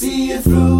see you through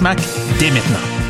SMAC dès maintenant.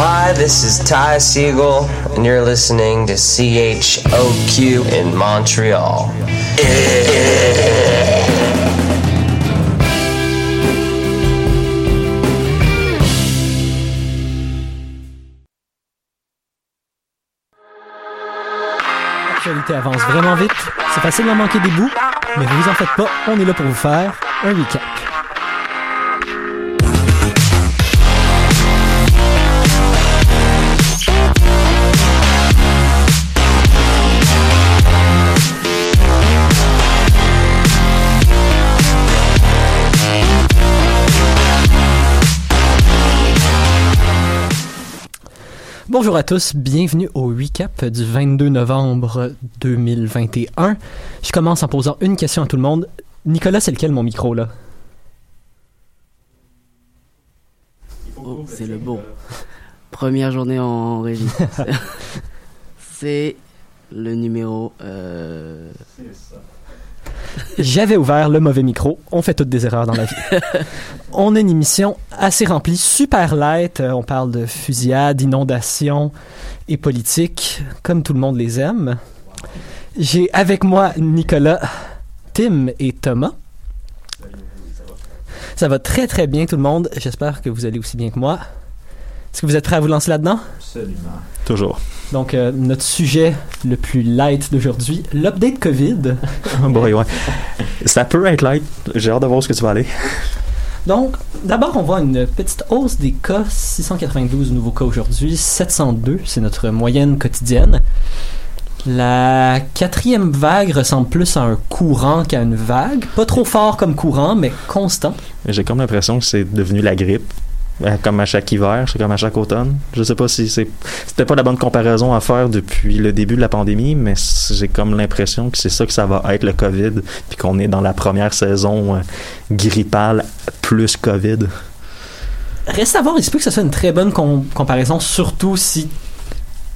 Hi, this is Ty Siegel, and you're listening to CHOQ in Montreal. L'actualité avance vraiment vite. C'est facile d'en manquer des bouts, mais vous en faites pas, on est là pour vous faire un recap. Bonjour à tous, bienvenue au recap du 22 novembre 2021. Je commence en posant une question à tout le monde. Nicolas, c'est lequel mon micro là? Oh, c'est le bon. Première journée en régie. c'est le numéro. Euh... J'avais ouvert le mauvais micro. On fait toutes des erreurs dans la vie. on a une émission assez remplie, super light. Euh, On parle de fusillade, d'inondation et politique, comme tout le monde les aime. J'ai avec moi Nicolas, Tim et Thomas. Ça va très très bien tout le monde. J'espère que vous allez aussi bien que moi. Est-ce que vous êtes prêts à vous lancer là-dedans? Toujours. Donc, euh, notre sujet le plus light d'aujourd'hui, l'update COVID. Oh boy, ouais. Ça peut être light. J'ai hâte de voir où ce que tu vas aller. Donc, d'abord, on voit une petite hausse des cas. 692 nouveaux cas aujourd'hui, 702, c'est notre moyenne quotidienne. La quatrième vague ressemble plus à un courant qu'à une vague. Pas trop fort comme courant, mais constant. J'ai comme l'impression que c'est devenu la grippe. Euh, Comme à chaque hiver, comme à chaque automne. Je sais pas si c'est. C'était pas la bonne comparaison à faire depuis le début de la pandémie, mais j'ai comme l'impression que c'est ça que ça va être le COVID, puis qu'on est dans la première saison euh, grippale plus COVID. Reste à voir, il se peut que ce soit une très bonne com- comparaison, surtout si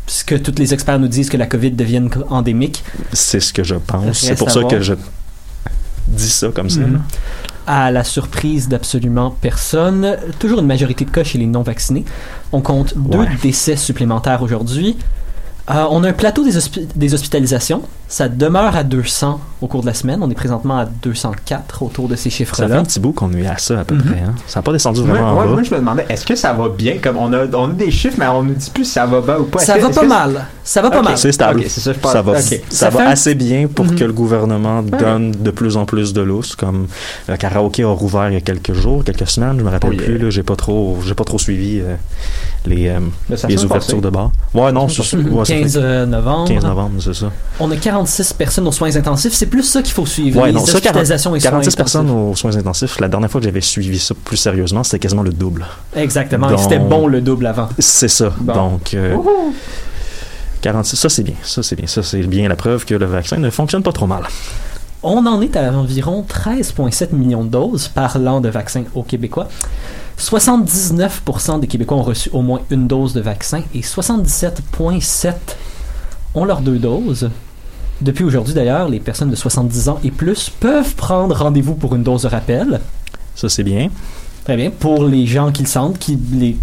ce que tous les experts nous disent que la COVID devienne endémique. C'est ce que je pense. C'est pour ça que je dis ça comme ça. Mhm. là. À la surprise d'absolument personne, toujours une majorité de cas chez les non-vaccinés. On compte deux décès supplémentaires aujourd'hui. Euh, on a un plateau des, hospi- des hospitalisations. Ça demeure à 200 au cours de la semaine. On est présentement à 204 autour de ces Ça fait chiffres-là. un petit bout qu'on est à ça à peu Mhm. près. Hein? Ça n'a pas descendu vraiment moi, en bas. moi, je me demandais, est-ce que ça va bien? Comme on a, on a des chiffres, mais on nous dit plus si ça va bas ou pas. Ça va pas mal. Ça va pas mal. C'est stable. Ça, je pense. ça va, Ok. ça Ça va fait un- assez bien pour Mhm. que le gouvernement donne de plus en plus de lousse. Comme le karaoké a rouvert il y a quelques jours, quelques semaines, je me rappelle Oh yeah. plus. là, J'ai pas trop, j'ai pas trop suivi euh, les, euh, les ouvertures passé. de bar. Ouais, non, ouais, fait 15 euh, novembre. 15 novembre, c'est ça. On a 46 personnes aux soins intensifs. C'est plus ça qu'il faut suivre. Ouais, les non, ça, 40 hospitalisations et soins 46 intensifs. personnes aux soins intensifs. La dernière fois que j'avais suivi ça plus sérieusement, c'était quasiment le double. Exactement. Et Donc- c'était bon le double avant. C'est ça. Bon. Donc, euh, 46, ça c'est bien. Ça c'est bien. Ça c'est bien la preuve que le vaccin ne fonctionne pas trop mal. On en est à environ 13,7 millions de doses parlant de vaccins aux Québécois. 79% des Québécois ont reçu au moins une dose de vaccin et 77,7% ont leurs deux doses. Depuis aujourd'hui d'ailleurs, les personnes de 70 ans et plus peuvent prendre rendez-vous pour une dose de rappel. Ça, c'est bien. Très bien. Pour les gens qui le sentent, qui les...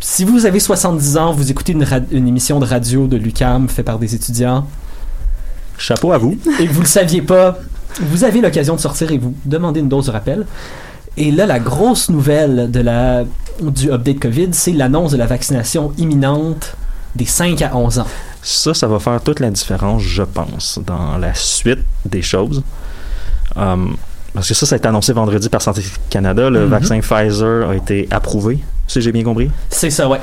si vous avez 70 ans, vous écoutez une, émission de radio de l'UCAM faite par des étudiants Chapeau à vous. et que vous le saviez pas, vous avez l'occasion de sortir et vous demandez une dose de rappel. Et là, la grosse nouvelle de la, du update COVID, c'est l'annonce de la vaccination imminente des 5 à 11 ans. Ça, ça va faire toute la différence, je pense, dans la suite des choses. Um, parce que ça, ça a été annoncé vendredi par Santé Canada. Le Mhm. vaccin Pfizer a été approuvé, si j'ai bien compris. C'est ça, ouais.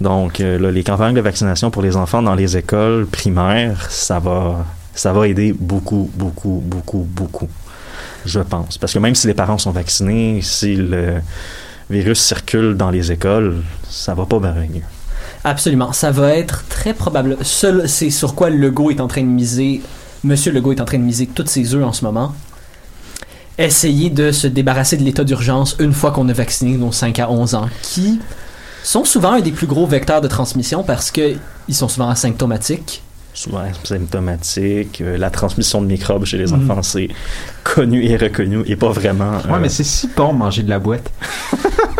Donc, euh, là, les campagnes de vaccination pour les enfants dans les écoles primaires, ça va, ça va aider beaucoup, beaucoup, beaucoup, beaucoup. Je pense. Parce que même si les parents sont vaccinés, si le virus circule dans les écoles, ça va pas bien mieux. Absolument. Ça va être très probable. Seul, c'est sur quoi Legault est en train de miser. Monsieur Legault est en train de miser toutes ses œufs en ce moment. Essayer de se débarrasser de l'état d'urgence une fois qu'on a vacciné nos 5 à 11 ans, qui sont souvent un des plus gros vecteurs de transmission parce que ils sont souvent asymptomatiques. Souvent symptomatique, euh, la transmission de microbes chez les Mhm. enfants, c'est connu et reconnu et pas vraiment. Ouais, euh, mais c'est si bon manger de la boîte.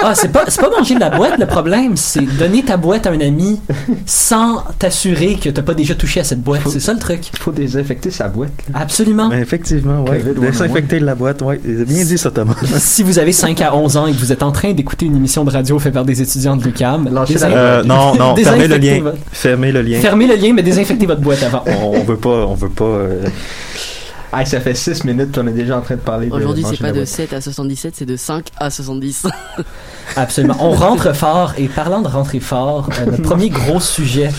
Ah, c'est pas, c'est pas manger de la boîte le problème, c'est donner ta boîte à un ami sans t'assurer que t'as pas déjà touché à cette boîte. C'est ça le truc. Il faut désinfecter sa boîte. là. Absolument. mais effectivement, ouais. Covid, ouais, Désinfecter la boîte, ouais. Bien dit ça, Thomas. si vous avez 5 à 11 ans et que vous êtes en train d'écouter une émission de radio faite par des étudiants de l'UQAM, Euh, non, non, fermez le désinfectez lien. votre- Fermez le lien. Fermez le lien, mais désinfectez votre boîte avant. on, on veut pas, on veut pas. euh, Ah, ça fait 6 minutes qu'on est déjà en train de parler Aujourd'hui, c'est pas de boîte. 7 à 77, c'est de 5 à 70. Absolument. On rentre fort et parlant de rentrer fort, euh, notre premier gros sujet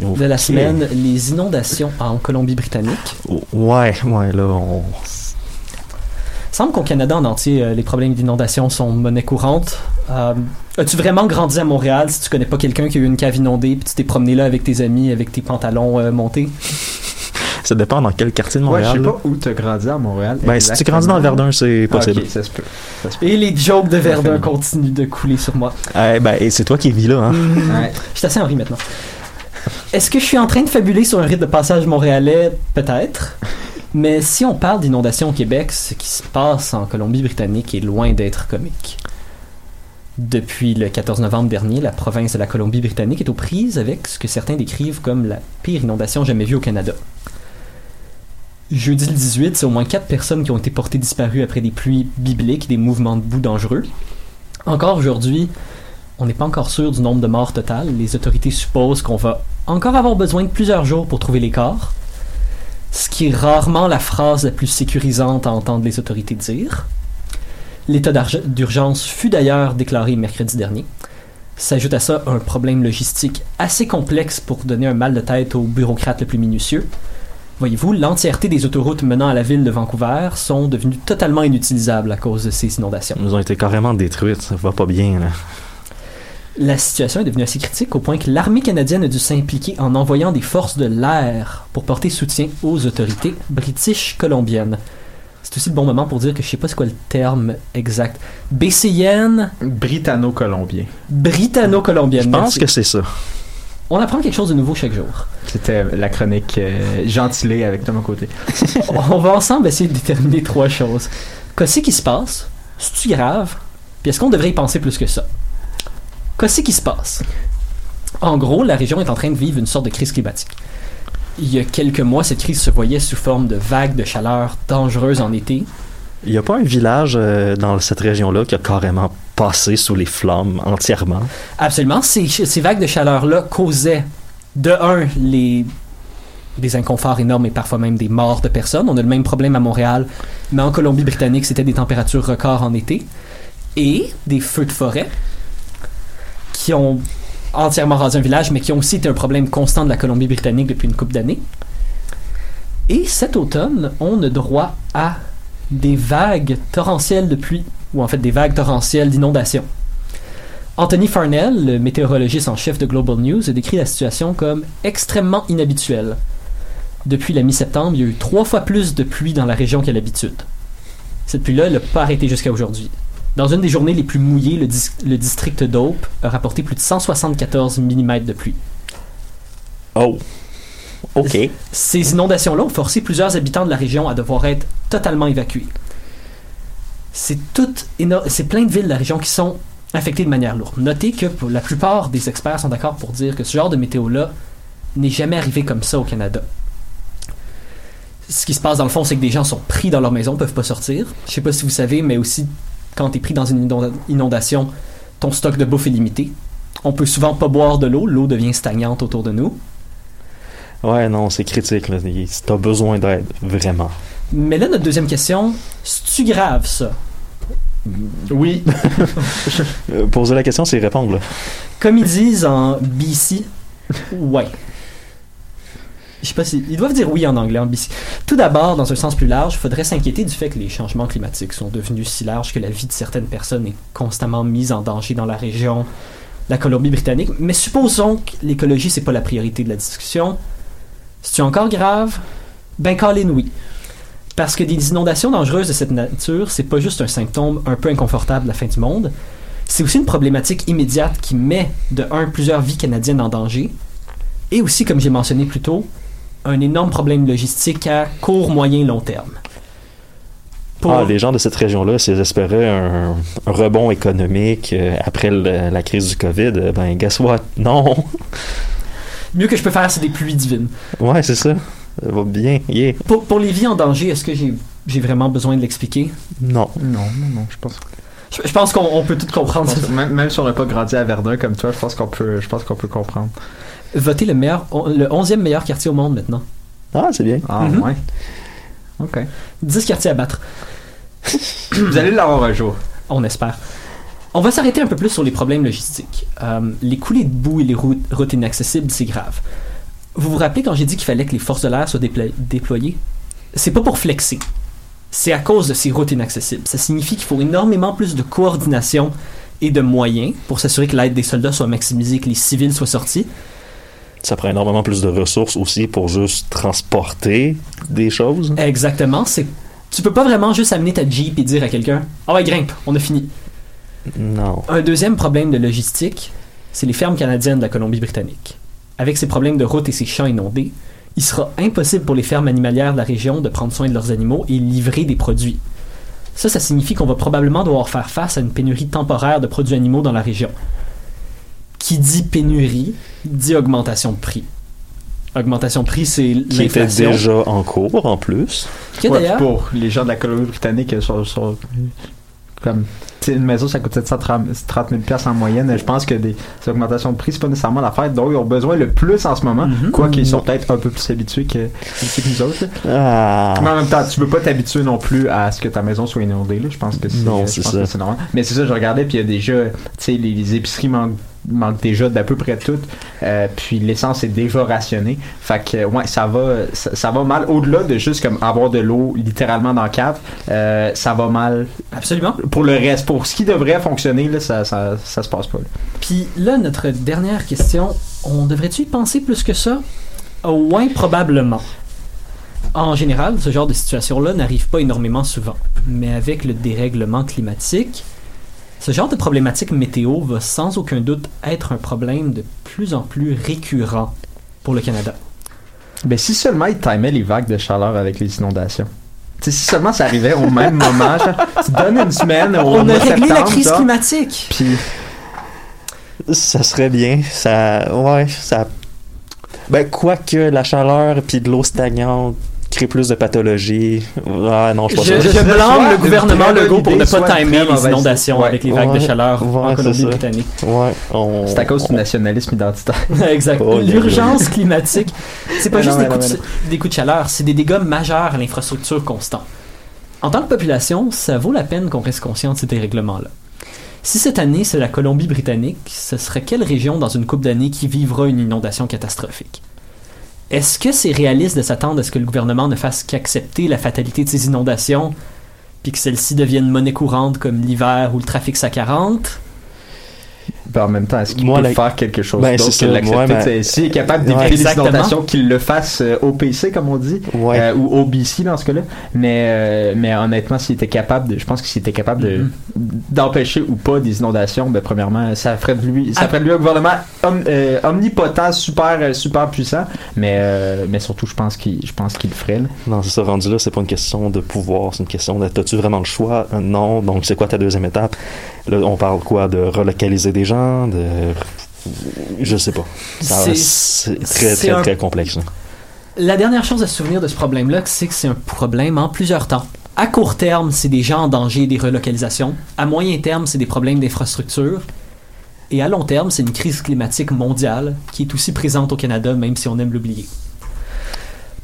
de la semaine, les inondations en Colombie-Britannique. Ouais, ouais, là, on. Il semble qu'au Canada en entier, euh, les problèmes d'inondation sont monnaie courante. Euh, As-tu vraiment grandi à Montréal si tu connais pas quelqu'un qui a eu une cave inondée puis tu t'es promené là avec tes amis avec tes pantalons euh, montés? Ça dépend dans quel quartier de Ouais, je Montréal. sais là. pas où t'as grandi à Montréal. Ben, si tu grandis dans le Verdun, c'est Ah, possible. ok, ça se peut. Ça se peut. Et les jokes de Verdun continuent de couler sur moi. Eh ben, et c'est toi qui vis là, hein. Ouais. Je suis assez Henri maintenant. Est-ce que je suis en train de fabuler sur un rite de passage montréalais? Peut-être. Mais si on parle d'inondation au Québec, ce qui se passe en Colombie-Britannique est loin d'être comique. Depuis le 14 novembre dernier, la province de la Colombie-Britannique est aux prises avec ce que certains décrivent comme la pire inondation jamais vue au Canada. Jeudi le 18, c'est au moins 4 personnes qui ont été portées disparues après des pluies bibliques et des mouvements de boue dangereux. Encore aujourd'hui, on n'est pas encore sûr du nombre de morts total. Les autorités supposent qu'on va encore avoir besoin de plusieurs jours pour trouver les corps. Ce qui est rarement la phrase la plus sécurisante à entendre les autorités dire. L'état d'urgence fut d'ailleurs déclaré mercredi dernier. S'ajoute à ça un problème logistique assez complexe pour donner un mal de tête aux bureaucrates le plus minutieux. Voyez-vous, l'entièreté des autoroutes menant à la ville de Vancouver sont devenues totalement inutilisables à cause de ces inondations. Ils ont été carrément détruites. Ça va pas bien, là. La situation est devenue assez critique au point que l'armée canadienne a dû s'impliquer en envoyant des forces de l'air pour porter soutien aux autorités british colombiennes. C'est aussi le bon moment pour dire que je sais pas c'est quoi le terme exact. BCN, Britanno-colombien. britanno-colombienne. Je pense Merci. que c'est ça. On apprend quelque chose de nouveau chaque jour. C'était la chronique euh, gentilée avec Thomas Côté. On va ensemble essayer de déterminer trois choses. Qu'est-ce qui se passe? C'est-tu grave? Puis est-ce qu'on devrait y penser plus que ça? Qu'est-ce qui se passe? En gros, la région est en train de vivre une sorte de crise climatique. Il y a quelques mois, cette crise se voyait sous forme de vagues de chaleur dangereuses en été. Il y a pas un village euh, dans cette région-là qui a carrément passé sous les flammes entièrement? Absolument, ces, ces vagues de chaleur-là causaient, de un, les, des inconforts énormes et parfois même des morts de personnes. On a le même problème à Montréal, mais en Colombie-Britannique, c'était des températures records en été. Et des feux de forêt qui ont entièrement rasé un village, mais qui ont aussi été un problème constant de la Colombie-Britannique depuis une couple d'années. Et cet automne, on a droit à des vagues torrentielles de pluie, ou en fait des vagues torrentielles d'inondation. Anthony Farnell, le météorologiste en chef de Global News, a décrit la situation comme extrêmement inhabituelle. Depuis la mi-septembre, il y a eu trois fois plus de pluie dans la région qu'à l'habitude. Cette pluie-là n'a pas arrêté jusqu'à aujourd'hui. Dans une des journées les plus mouillées, le, dis- le district d'Ope a rapporté plus de 174 mm de pluie. Oh! OK. Ces inondations-là ont forcé plusieurs habitants de la région à devoir être totalement évacués. C'est plein de villes de la région qui sont affectées de manière lourde. Notez que pour la plupart des experts sont d'accord pour dire que ce genre de météo-là n'est jamais arrivé comme ça au Canada. Ce qui se passe dans le fond, c'est que des gens sont pris dans leur maison, peuvent pas sortir. Je sais pas si vous savez, mais aussi quand tu es pris dans une inonda- inondation, ton stock de bouffe est limité. On peut souvent pas boire de l'eau, l'eau devient stagnante autour de nous. Ouais, non, c'est critique. Là. Si t'as besoin d'aide, vraiment. Mais là, notre deuxième question, c'est-tu grave ça? Oui. Euh, poser la question, c'est répondre. Là. Comme ils disent en BC, ouais. Je sais pas si. Ils doivent dire oui en anglais BC. Tout d'abord, dans un sens plus large, il faudrait s'inquiéter du fait que les changements climatiques sont devenus si larges que la vie de certaines personnes est constamment mise en danger dans la région la Colombie-Britannique. Mais supposons que l'écologie, c'est pas la priorité de la discussion. C'est-tu encore grave? Ben, Colin, oui. Parce que des inondations dangereuses de cette nature, c'est pas juste un symptôme un peu inconfortable de la fin du monde. C'est aussi une problématique immédiate qui met, de un, plusieurs vies canadiennes en danger, et aussi, comme j'ai mentionné plus tôt, un énorme problème logistique à court, moyen, long terme. Pour- Ah, les gens de cette région-là, s'ils espéraient un, un rebond économique euh, après le- la crise du COVID, euh, ben, guess what? Non! Mieux que je peux faire, c'est des pluies divines. Ouais, c'est ça. Ça va bien. Yeah. Pour, pour les vies en danger, est-ce que j'ai j'ai vraiment besoin de l'expliquer? Non. Non, non, non, je pense. Je, je pense qu'on on peut tout comprendre. pense- même, même si on n'a pas grandi à Verdun comme toi, je pense qu'on peut, je pense qu'on peut comprendre. Voter le meilleur, le 11e meilleur quartier au monde maintenant. Ah, c'est bien. Ah Mhm. ouais. Ok. 10 quartiers à battre. Vous allez l'avoir un jour. On espère. On va s'arrêter un peu plus sur les problèmes logistiques. Euh, les coulées de boue et les routes, routes inaccessibles, c'est grave. Vous vous rappelez quand j'ai dit qu'il fallait que les forces de l'air soient déplo- déployées? C'est pas pour flexer. C'est à cause de ces routes inaccessibles. Ça signifie qu'il faut énormément plus de coordination et de moyens pour s'assurer que l'aide des soldats soit maximisée, que les civils soient sortis. Ça prend énormément plus de ressources aussi pour juste transporter des choses. Exactement. C'est tu peux pas vraiment juste amener ta Jeep et dire à quelqu'un Ah ouais, grimpe, on a fini. Non. Un deuxième problème de logistique, c'est les fermes canadiennes de la Colombie-Britannique. Avec ces problèmes de route et ces champs inondés, il sera impossible pour les fermes animalières de la région de prendre soin de leurs animaux et livrer des produits. Ça, ça signifie qu'on va probablement devoir faire face à une pénurie temporaire de produits animaux dans la région. Qui dit pénurie, dit augmentation de prix. Augmentation de prix, c'est Qui était déjà en cours en plus. Qui, Ouais, d'ailleurs, pour les gens de la Colombie-Britannique, euh, sont, sont- comme une maison, ça coûte 730 000 pièces en moyenne. Je pense que des, ces augmentations de prix, c'est pas nécessairement l'affaire dont ils ont besoin le plus en ce moment. Mhm. Quoiqu'ils sont peut-être un peu plus habitués que, nous autres. Ah. Mais en même temps, tu peux pas t'habituer non plus à ce que ta maison soit inondée. Là. Je pense que c'est Non, je c'est pense ça. que c'est normal. Mais c'est ça, je regardais, puis il y a déjà, tu sais, les, les épiceries manquent, manquent déjà d'à peu près toutes. Euh, puis l'essence est déjà rationnée. Fait que, ouais, ça va, ça, ça va mal. Au-delà de juste comme avoir de l'eau littéralement dans la cave, euh, ça va mal absolument. pour le reste. Pour ce qui devrait fonctionner, là, ça, ça, ça se passe pas. là. Puis là, notre dernière question, on devrait-tu y penser plus que ça? Ouais, probablement. En général, ce genre de situation-là n'arrive pas énormément souvent. Mais avec le dérèglement climatique, ce genre de problématique météo va sans aucun doute être un problème de plus en plus récurrent pour le Canada. Ben, si seulement ils timaient les vagues de chaleur avec les inondations. Si seulement ça arrivait au même moment, genre, tu donnes une semaine au On mois a réglé la crise genre, climatique! Puis Ça serait bien. Ça. Ouais, ça. Ben, quoique la chaleur puis de l'eau stagnante plus de pathologies. Ah non, je blâme le gouvernement Legault pour ne pas timer les inondations idée. avec les vagues de Ouais, chaleur ouais, en. Colombie-Britannique. Ouais, on. c'est à cause du on- nationalisme identitaire. exact. Oh, L'urgence climatique, c'est pas Mais juste non, des, coups non, de, des coups de chaleur, c'est des dégâts majeurs à l'infrastructure constant. En tant que population, ça vaut la peine qu'on reste conscient de ces dérèglements-là. Si cette année c'est la Colombie-Britannique, ce serait quelle région dans une couple d'années qui vivra une inondation catastrophique? Est-ce que c'est réaliste de s'attendre à ce que le gouvernement ne fasse qu'accepter la fatalité de ces inondations, puis que celles-ci deviennent monnaie courante comme l'hiver ou le trafic 40 Ben, en même temps, est-ce qu'il peut la- faire quelque chose Ben, d'autre que l'accepter? sais, S'il est capable Ouais, d'éviter les inondations, qu'il le fasse euh, au PC, comme on dit, Ouais. euh, ou au BC dans ce cas-là. Mais, euh, mais honnêtement, s'il était capable, de, je pense que s'il était capable de, Mhm. d'empêcher ou pas des inondations, ben, premièrement, ça ferait de lui, ça Ah. ferait de lui un gouvernement om- euh, omnipotent, super, super puissant. Mais, euh, mais surtout, je pense qu'il, je pense qu'il le ferait. là. Non, c'est ça, rendu là, c'est pas une question de pouvoir, c'est une question de t'as-tu vraiment le choix? Non, donc c'est quoi ta deuxième étape? Là, on parle quoi? De relocaliser des gens? De. Je sais pas. C'est- très, très, un- très complexe. La dernière chose à se souvenir de ce problème-là, c'est que c'est un problème en plusieurs temps. À court terme, c'est des gens en danger des relocalisations. À moyen terme, c'est des problèmes d'infrastructure. Et à long terme, c'est une crise climatique mondiale qui est aussi présente au Canada, même si on aime l'oublier.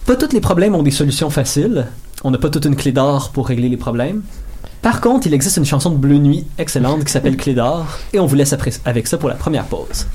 Pas tous les problèmes ont des solutions faciles. On n'a pas toute une clé d'or pour régler les problèmes. Par contre, il existe une chanson de Bleu Nuit excellente qui s'appelle Clé d'or, et on vous laisse avec ça pour la première pause.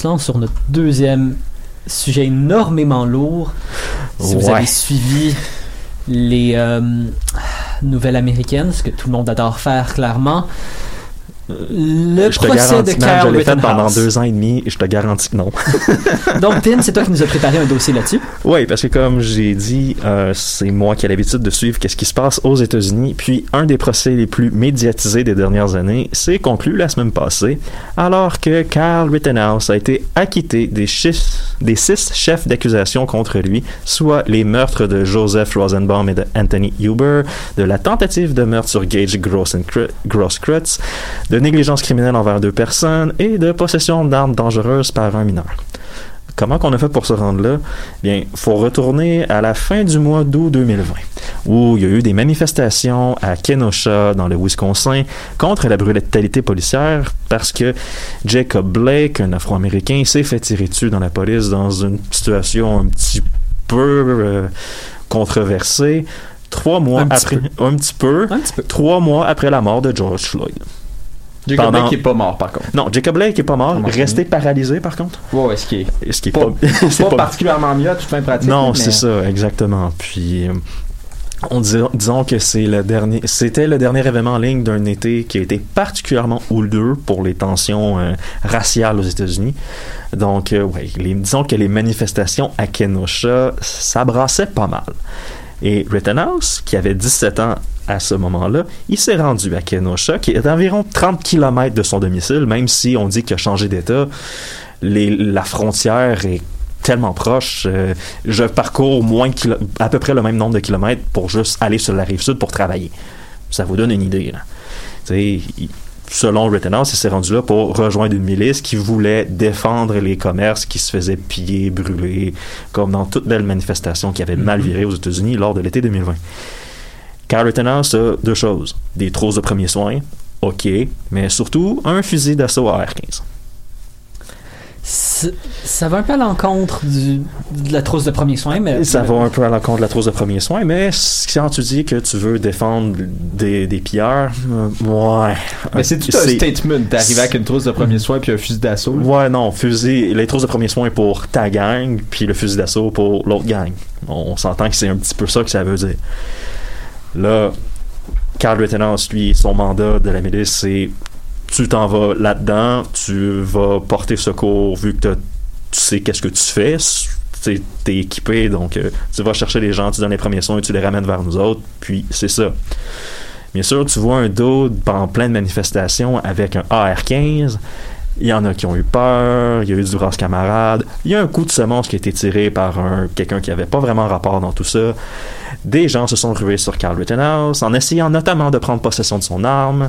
Se lance sur notre deuxième sujet énormément lourd. Si vous avez suivi les euh, nouvelles américaines, ce que tout le monde adore faire clairement, le je te procès de man, je l'ai fait pendant deux ans et demi et je te garantis que non. Donc, Tim, c'est toi qui nous as préparé un dossier là-dessus. Oui, parce que comme j'ai dit, euh, c'est moi qui ai l'habitude de suivre qu'est-ce qui se passe aux États-Unis. Puis un des procès les plus médiatisés des dernières années s'est conclu la semaine passée, alors que Carl Rittenhouse a été acquitté des, des six chefs d'accusation contre lui, soit les meurtres de Joseph Rosenbaum et de Anthony Huber, de la tentative de meurtre sur Gage Grosskreutz, de négligence criminelle envers deux personnes et de possession d'armes dangereuses par un mineur. Comment qu'on a fait pour se rendre là? Bien, faut retourner à la fin du mois d'août 2020, où il y a eu des manifestations à Kenosha, dans le Wisconsin, contre la brutalité policière, parce que Jacob Blake, un Afro-Américain, s'est fait tirer dessus dans la police dans une situation un petit peu euh, controversée. Trois mois Un petit après, un petit peu, Un petit peu. trois mois après la mort de George Floyd. Jacob Pendant- Blake qui est pas mort, par contre. Non, Jacob Blake est pas mort, resté paralysé par contre? Ouais, ouais, ce qui est Ce qui est pas, pas, c'est pas pas- particulièrement mieux à toute fin pratique. Non, mais- c'est ça, exactement. Puis, euh, on dit- disons que c'est le dernier, c'était le dernier événement en ligne d'un été qui a été particulièrement houleux pour les tensions euh, raciales aux États-Unis. Donc, euh, ouais, les- disons que les manifestations à Kenosha, ça brassait pas mal. Et Rittenhouse, qui avait 17 ans à ce moment-là, il s'est rendu à Kenosha, qui est à environ 30 km de son domicile, même si on dit qu'il a changé d'État. La frontière est tellement proche. euh, je parcours moins à peu près le même nombre de kilomètres pour juste aller sur la rive sud pour travailler. Ça vous donne une idée. Là. Selon Rittenhouse, il s'est rendu là pour rejoindre une milice qui voulait défendre les commerces qui se faisaient piller, brûler, comme dans toute belle manifestation qui avait mal viré aux États-Unis lors de l'été 2020. Carl Rittenhouse a deux choses. Des trousses de premiers soins, ok, mais surtout un fusil d'assaut AR-15. Ça va un peu à l'encontre de la trousse de premiers soins, mais. Ça va un peu à l'encontre de la trousse de premiers soins, mais si quand tu dis que tu veux défendre des, des pilleurs, euh, ouais. Mais c'est tout un statement d'arriver avec une trousse de premier soin puis un fusil d'assaut. Ouais, non, fusil, les trousses de premiers soins pour ta gang, puis le fusil d'assaut pour l'autre gang. On, s'entend que c'est un petit peu ça que ça veut dire. Là, Carl Rittenhouse, lui, son mandat de la milice, c'est tu t'en vas là-dedans, tu vas porter secours vu que tu sais qu'est-ce que tu fais, tu es équipé, donc euh, tu vas chercher les gens, tu donnes les premiers soins, tu les ramènes vers nous autres, puis c'est ça. Bien sûr, tu vois un dos en pleine manifestation avec un AR-15. Il y en a qui ont eu peur, il y a eu du brasse camarade, il y a un coup de semence qui a été tiré par un, quelqu'un qui avait pas vraiment rapport dans tout ça. Des gens se sont rués sur Carl Rittenhouse en essayant notamment de prendre possession de son arme.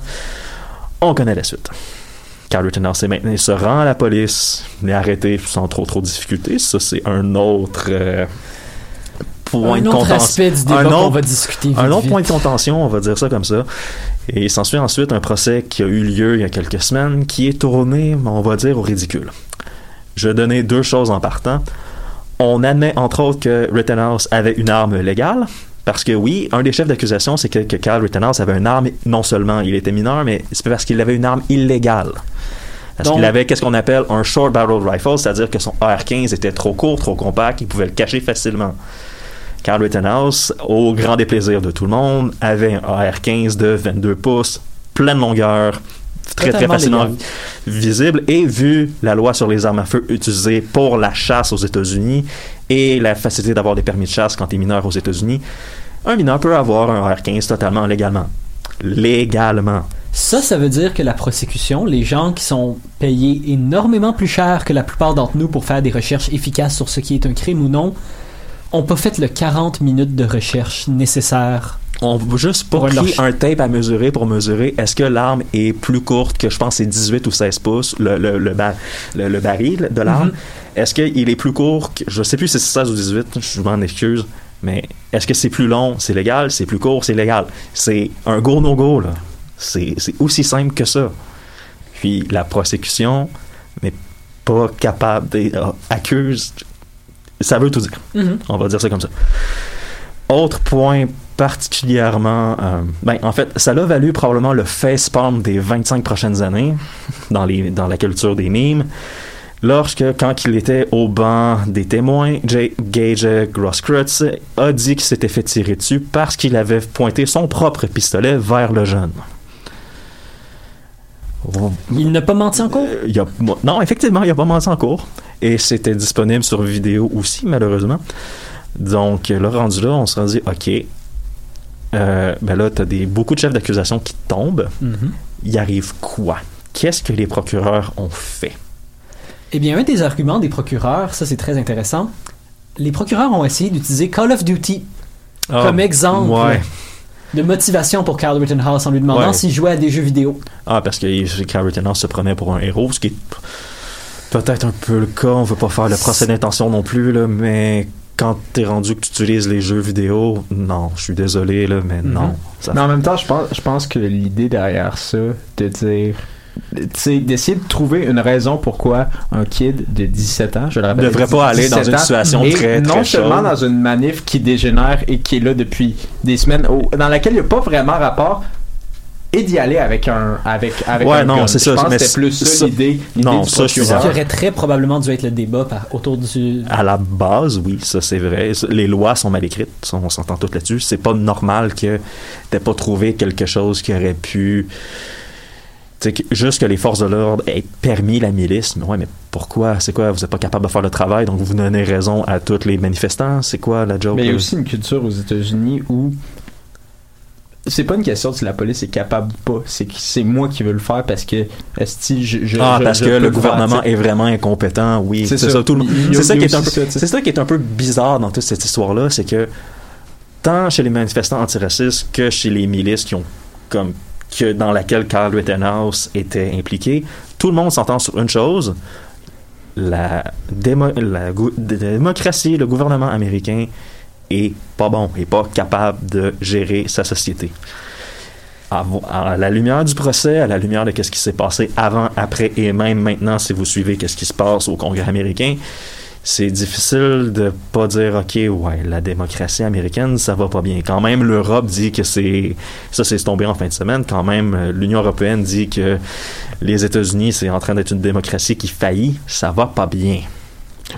On connaît la suite. Carl Rittenhouse est maintenant se rend à la police, il est arrêté sans trop trop de difficultés. Ça, c'est un autre euh, point un de autre contention. aspect du débat Un qu'on autre- va discuter. un vite, autre vite. point de contention, on va dire ça comme ça. Et il s'ensuit ensuite un procès qui a eu lieu il y a quelques semaines, qui est tourné, on va dire, au ridicule. Je vais donner deux choses en partant. On admet entre autres que Rittenhouse avait une arme légale, parce que oui, un des chefs d'accusation, c'est que, que Carl Rittenhouse avait une arme, non seulement il était mineur, mais c'est parce qu'il avait une arme illégale. Parce qu'il avait qu'est-ce qu'on appelle un short barrel rifle, c'est-à-dire que son AR-15 était trop court, trop compact, il pouvait le cacher facilement. Carl Rittenhouse, au grand déplaisir de tout le monde, avait un AR-15 de 22 pouces, pleine longueur, très très facilement légal. visible, et vu la loi sur les armes à feu utilisée pour la chasse aux États-Unis et la facilité d'avoir des permis de chasse quand tu es mineur aux États-Unis, un mineur peut avoir un AR-15 totalement légalement. Légalement. Ça, ça veut dire que la prosécution, les gens qui sont payés énormément plus cher que la plupart d'entre nous pour faire des recherches efficaces sur ce qui est un crime ou non, ont pas fait le 40 minutes de recherche nécessaire. On va juste pas pris un tape à mesurer pour mesurer est-ce que l'arme est plus courte que je pense c'est 18 ou 16 pouces le, le, le, ba- le- le baril de l'arme. Mhm. est-ce qu'il est plus court que, je sais plus si c'est 16 ou 18 je m'en excuse mais est-ce que c'est plus long? C'est légal? C'est plus court? C'est légal? C'est un go no go là. C'est aussi simple que ça. Puis la prosécution n'est pas capable euh, accuse ça veut tout dire. Mhm. on va dire ça comme ça. Autre point particulièrement... euh, ben, en fait, ça l'a valu probablement le facepalm des 25 prochaines années dans, les, dans la culture des mimes. Lorsque, quand il était au banc des témoins, Jay, Gage Grosskreutz a dit qu'il s'était fait tirer dessus parce qu'il avait pointé son propre pistolet vers le jeune. Il n'a pas menti en cours? Euh, il y a- non, effectivement, il n'y a pas menti en cours. Et c'était disponible sur vidéo aussi, malheureusement. Donc, là, rendu là, on se dit, OK, euh, ben là, tu as des, beaucoup de chefs d'accusation qui tombent. Mhm. Il arrive quoi? Qu'est-ce que les procureurs ont fait? Eh bien, un des arguments des procureurs, ça c'est très intéressant, les procureurs ont essayé d'utiliser Call of Duty comme exemple Ah, Ouais. de motivation pour Carl Rittenhouse en lui demandant Ouais. s'il jouait à des jeux vidéo. Ah, parce que Carl Rittenhouse se prenait pour un héros, ce qui est peut-être un peu le cas. On veut pas faire le procès d'intention non plus, là, mais quand t'es rendu que tu utilises les jeux vidéo, non, je suis désolé, là, mais Mhm. non. Ça- Mais en même temps, je pense, je pense que l'idée derrière ça, de dire. Sais, d'essayer de trouver une raison pourquoi un kid de 17 ans, je le rappelle, Devrait pas aller dans 17 une situation très, très non seulement chaude. dans une manif qui dégénère et qui est là depuis des semaines, au- dans laquelle il n'y a pas vraiment rapport, et d'y aller avec un avec avec Ouais, un non, gun. c'est Je ça, pense c'était plus ça, ça- l'idée l'idée non, du ça, procureur. Qui aurait très probablement dû être le débat par- autour du. À la base, oui, ça c'est vrai. Les lois sont mal écrites, ça, on s'entend tous là-dessus. C'est pas normal que t'aies pas trouvé quelque chose qui aurait pu. Tu sais, que- juste que les forces de l'ordre aient permis la milice. Mais ouais, mais pourquoi? C'est quoi? Vous n'êtes pas capable de faire le travail, donc vous donnez raison à tous les manifestants C'est quoi la joke Mais il y a aussi une culture aux États-Unis où c'est pas une question de si la police est capable ou pas, c'est c'est moi qui veux le faire parce que esti, je, je- Ah, je- parce je que le gouvernement est vraiment incompétent, oui. C'est ça. ça. tout le- C'est ça qui est un peu, ça, tu sais. c'est ça qui est un peu bizarre dans toute cette histoire-là, c'est que tant chez les manifestants antiracistes que chez les milices qui ont comme que dans laquelle Carl Rittenhouse était impliqué, tout le monde s'entend sur une chose la, démo- démocratie, le gouvernement américain est pas bon, est pas capable de gérer sa société. À, la lumière du procès, à la lumière de ce qui s'est passé avant, après et même maintenant, si vous suivez qu'est-ce qui se passe au Congrès américain, c'est difficile de pas dire ok ouais la démocratie américaine ça va pas bien. Quand même l'Europe dit que c'est ça c'est tombé en fin de semaine. Quand même l'Union européenne dit que les États-Unis c'est en train d'être une démocratie qui faillit. Ça va pas bien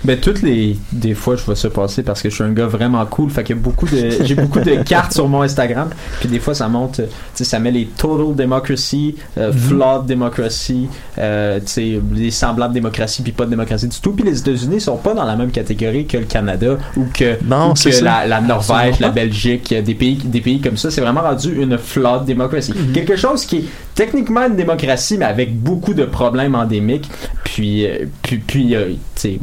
Ben, toutes les. Des fois, je vois ça passer parce que je suis un gars vraiment cool. Fait que beaucoup de. J'ai beaucoup de cartes sur mon Instagram. Puis des fois, ça monte. euh, Tu sais, ça met les total democracy, euh, Mhm. flawed democracy, euh, tu sais, les semblables démocratie, puis pas de démocratie du tout. Puis les États-Unis sont pas dans la même catégorie que le Canada ou que, Non, ou que la, la Norvège, la. Belgique, euh, des pays, des pays comme ça. C'est vraiment rendu une flawed democracy. Mhm. Quelque chose qui est techniquement une démocratie, mais avec beaucoup de problèmes endémiques. Puis, euh, puis, puis euh, tu sais,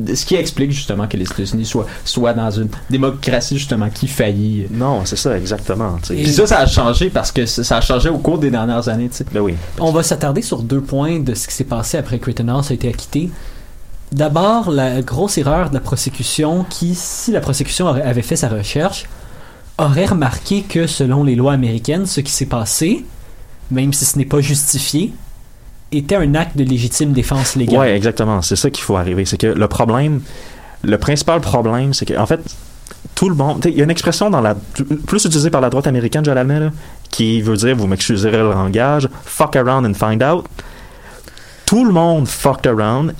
euh, ce qui explique justement que les États-Unis soient, soient dans une démocratie justement qui faillit. non c'est ça exactement tu sais. Puis ça, ça a changé parce que ça a changé au cours des dernières années, tu sais. ben oui On va s'attarder sur deux points de ce qui s'est passé après que Rittenhouse a été acquitté. D'abord, la grosse erreur de la prosécution qui, si la prosécution aurait- avait fait sa recherche, aurait remarqué que selon les lois américaines, ce qui s'est passé, même si ce n'est pas justifié, était un acte de légitime défense légale. Ouais, exactement. C'est ça qu'il faut arriver. C'est que le problème, le principal problème, c'est que en fait, tout le monde. Il y a une expression dans la plus utilisée par la droite américaine, je l'admets, qui veut dire, vous m'excuserez le langage, fuck around and find out. Tout le monde fucked around.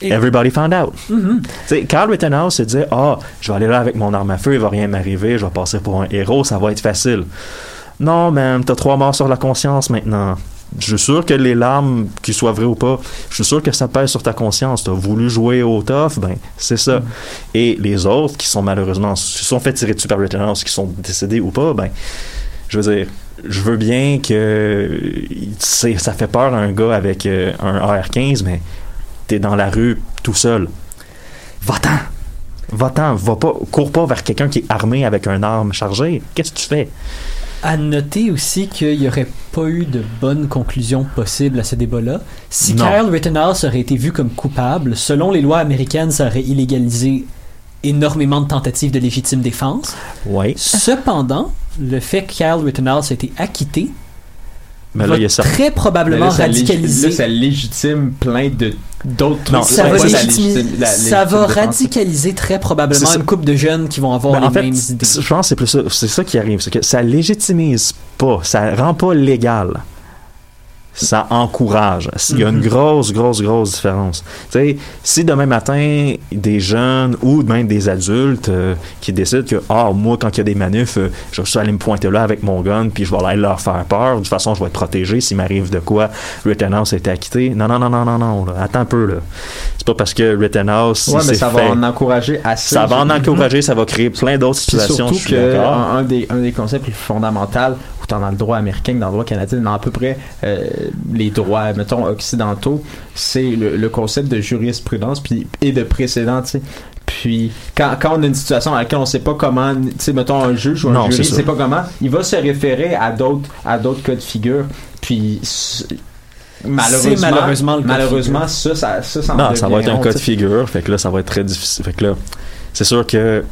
Et- Everybody found out. Sais, Carl Rittenhouse se disait Ah, je vais aller là avec mon arme à feu, il va rien m'arriver, je vais passer pour un héros, ça va être facile. Non, man, t'as trois morts sur la conscience maintenant. Je suis sûr que les larmes, qu'ils soient vraies ou pas, je suis sûr que ça pèse sur ta conscience. T'as voulu jouer au tough, ben, c'est ça. Et les autres qui sont malheureusement, se sont fait tirer dessus par Rittenhouse, qui sont décédés ou pas, ben, je veux dire, je veux bien que ça fait peur à un gars avec euh, un AR-15, mais t'es dans la rue tout seul. Va-t'en! Va-t'en, va pas, cours pas vers quelqu'un qui est armé avec un arme chargée. Qu'est-ce que tu fais? À noter aussi qu'il n'y aurait pas eu de bonne conclusion possible à ce débat-là. Si Non. Kyle Rittenhouse aurait été vu comme coupable, selon les lois américaines, ça aurait illégalisé énormément de tentatives de légitime défense. Oui. Cependant, le fait que Kyle Rittenhouse a été acquitté Mais va là, il y a ça. très probablement là, ça lég- radicaliser. Là, ça légitime plein de d'autres Non, ça va, légitime- la ça va radicaliser très probablement une couple de jeunes qui vont avoir Ben, les en fait, mêmes idées. je pense que c'est plus ça, c'est ça qui arrive, c'est que ça légitimise pas, ça rend pas légal. Ça encourage. Il y a une Mhm. grosse, grosse, grosse différence. Tu sais, si demain matin, des jeunes ou même des adultes euh, qui décident que, ah, moi, quand il y a des manifs, euh, je suis aller me pointer là avec mon gun, puis je vais aller leur faire peur. De toute façon, je vais être protégé s'il m'arrive de quoi. Rittenhouse a été acquitté. Non, non, non, non, non, non. là. Attends un peu, là. C'est pas parce que Rittenhouse, Ouais, mais ça fait- va en encourager assez. ça va en je- encourager, ça va créer plein d'autres situations. surtout que un, un des, un des concepts fondamentaux, autant dans le droit américain que dans le droit canadien, dans à peu près euh, les droits, mettons, occidentaux, c'est le, le concept de jurisprudence puis, et de précédent, tu sais. Puis, quand, quand on a une situation dans laquelle on sait pas comment, tu sais, mettons un juge ou un Non, jury, ça. sait pas comment, il va se référer à d'autres, à d'autres cas de figure. Puis, malheureusement, C'est malheureusement le cas de malheureusement, ça, ça, ça, ça en Non, ça va être un honte, cas de figure. Fait que là, ça va être très difficile. Fait que là, c'est sûr que.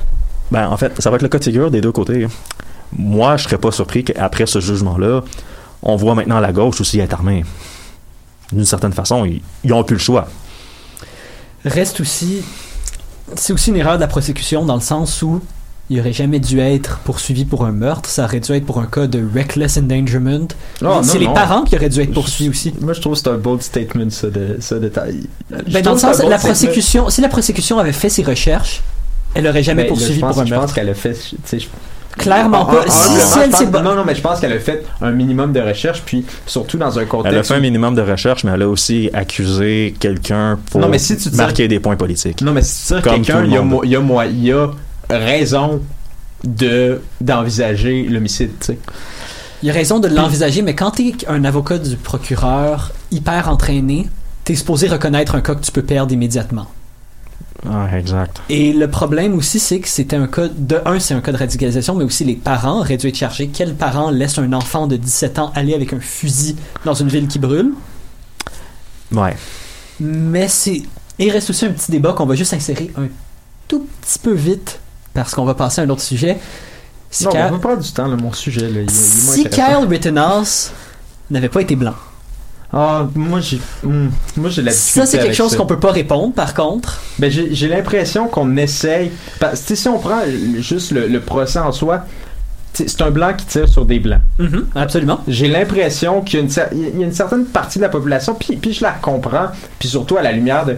Ben, en fait, ça va être le cas de figure des deux côtés. Moi, je serais pas surpris qu'après ce jugement-là, on voit maintenant la gauche aussi être armée. D'une certaine façon, ils, ils ont plus le choix. Reste aussi. C'est aussi une erreur de la prosécution dans le sens où il aurait jamais dû être poursuivi pour un meurtre, ça aurait dû être pour un cas de reckless endangerment. Non, c'est non, les non. parents qui auraient dû être poursuivis aussi. Moi, je trouve que c'est un bold statement, ça, de, ça, de ta- Je Ben, dans le sens, la statement. prosécution, si la prosécution avait fait ses recherches, elle aurait jamais Ben, poursuivi je pense, pour un je pense meurtre. qu'elle a fait. Clairement En- pas. Si elle pense- ba- non, non, mais je pense qu'elle a fait un minimum de recherche, puis surtout dans un contexte. Elle a fait un minimum de recherche, mais elle a aussi accusé quelqu'un pour Non, mais si tu dis- marquer des points politiques. Non, mais si tu tires quelqu'un, il y a, y a raison de d'envisager l'homicide, tu sais. Il y a raison de l'envisager, mais quand t'es un avocat du procureur hyper entraîné, t'es supposé reconnaître un cas que tu peux perdre immédiatement. Ah, exact. Et le problème aussi, c'est que c'était un cas, de un, c'est un cas de radicalisation, mais aussi les parents dû être chargés. Quel parent laisse un enfant de 17 ans aller avec un fusil dans une ville qui brûle? Ouais. Mais c'est. Il reste aussi un petit débat qu'on va juste insérer un tout petit peu vite, parce qu'on va passer à un autre sujet. Si Non, Kyle- on va prendre du temps, là, mon sujet. Là, il, il si. Kyle Rittenhouse n'avait pas été blanc. Ah, moi, j'ai hmm, moi, j'ai la Ça, c'est quelque chose ça. qu'on peut pas répondre, par contre. Ben, j'ai j'ai l'impression qu'on essaye. Parce que si on prend juste le, le procès en soi, c'est un blanc qui tire sur des blancs. Absolument. J'ai l'impression qu'il y, a une cer- il y a une certaine partie de la population, puis, puis je la comprends, puis surtout à la lumière de.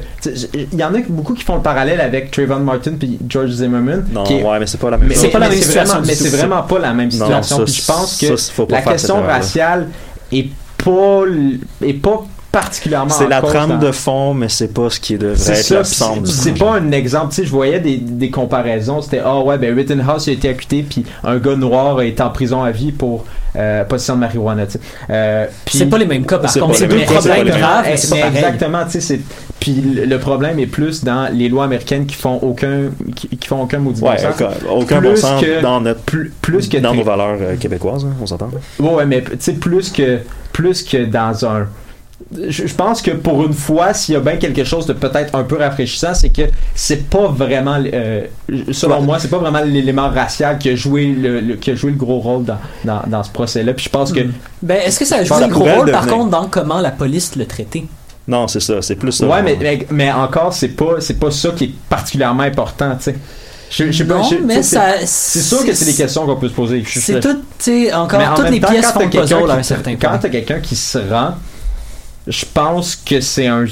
Il y en a beaucoup qui font le parallèle avec Trayvon Martin puis George Zimmerman. Non, qui est- ouais, mais c'est pas la même mais chose. C'est pas la même situation vraiment- Mais c'est vraiment pas la même Non, situation. ça, puis je pense que ça, la question raciale est pas, est pas particulièrement. C'est la trame dans- de fond, mais c'est pas ce qui devrait c'est être du c'est pas un exemple, tu sais, je voyais des, des comparaisons, c'était ah ouais ben Rittenhouse a été acquitté puis un gars noir est en prison à vie pour euh, possession de marijuana, tu sais. Euh, puis- C'est pas les mêmes cas, par contre. pas C'est les deux problèmes graves, mais Eh, mais exactement, tu sais, c'est puis le problème est plus dans les lois américaines qui font aucun qui, qui font aucun maudit bon Ouais, sens. aucun, Plus bon sens que- dans notre Plus, plus que dans nos valeurs euh, québécoises, hein, on s'entend. Ouais, ouais, mais tu sais, plus que, plus que dans un. Je, je pense que pour une fois, s'il y a bien quelque chose de peut-être un peu rafraîchissant, c'est que c'est pas vraiment, euh, selon moi, c'est pas vraiment l'élément racial qui a joué le, le- qui a joué le gros rôle dans, dans, dans ce procès-là. Puis je pense que. Ben, est-ce que ça a joué ça gros rôle, par contre, dans comment la police le traitait? Non, c'est ça, c'est plus ça. ouais, mais, mais, mais encore, c'est pas, c'est pas ça qui est particulièrement important, tu sais. Je, Non, je- mais ça- c'est- sûr que c'est des questions qu'on peut se poser. C'est tout, tu sais, encore, toutes les temps, pièces quand font le puzzle à un certain Quand point. t'as quelqu'un qui se rend, je pense que c'est un.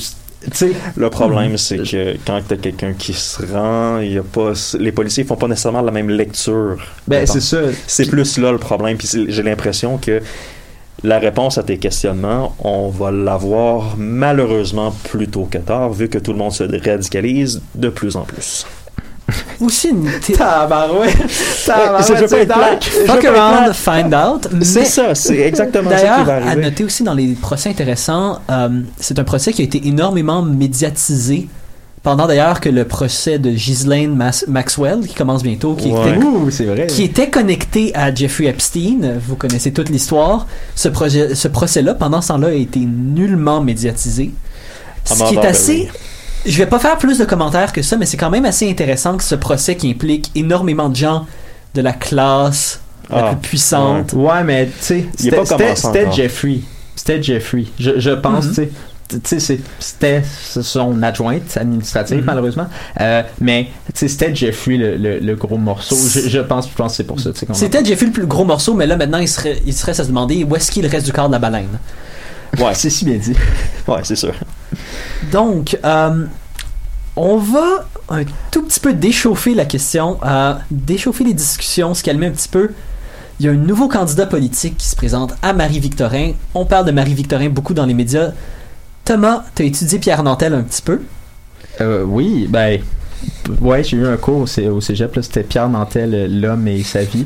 Le problème, c'est que quand t'as quelqu'un qui se rend, y a pas, les policiers font pas nécessairement la même lecture. ben c'est ça. C'est plus là le problème. Puis j'ai l'impression que la réponse à tes questionnements, on va l'avoir malheureusement plus tôt que tard, vu que tout le monde se radicalise de plus en plus. Aussi une thé- Tabarouette! Tabarouette, Je veux pas c'est être. Fuck around, find out. C'est ça, c'est exactement ça qui à noter aussi dans les procès intéressants, euh, c'est un procès qui a été énormément médiatisé pendant d'ailleurs que le procès de Ghislaine Mas- Maxwell, qui commence bientôt, qui, Ouais. était, Ouh, c'est vrai. qui était connecté à Jeffrey Epstein, vous connaissez toute l'histoire, ce, projet, ce procès-là, pendant ce temps-là, a été nullement médiatisé. Ce qui est assez... Je vais pas faire plus de commentaires que ça, mais c'est quand même assez intéressant que ce procès qui implique énormément de gens de la classe la Ah, plus puissante. Ouais, mais tu sais, Il est pas c'était-. Jeffrey. C'était Jeffrey. Je, je pense, tu sais. Tu sais, c'est- c'était son adjointe administrative, Mhm. malheureusement. Euh, mais, tu sais, c'était Jeffrey le, le, le gros morceau. Je, je pense, je pense que c'est pour ça, C'était Jeffrey le plus gros morceau, mais là maintenant il serait, il serait à se demander où est-ce qu'il reste du corps de la baleine. Ouais, c'est si bien dit. Ouais, c'est sûr. Donc, euh, on va un tout petit peu déchauffer la question, euh, déchauffer les discussions, se calmer un petit peu. Il y a un nouveau candidat politique qui se présente à Marie-Victorin. On parle de Marie-Victorin beaucoup dans les médias. Thomas, tu as étudié Pierre Nantel un petit peu? Euh, oui, ben. Ouais, j'ai eu un cours au, cégep, c'était Pierre Nantel, l'homme et sa vie.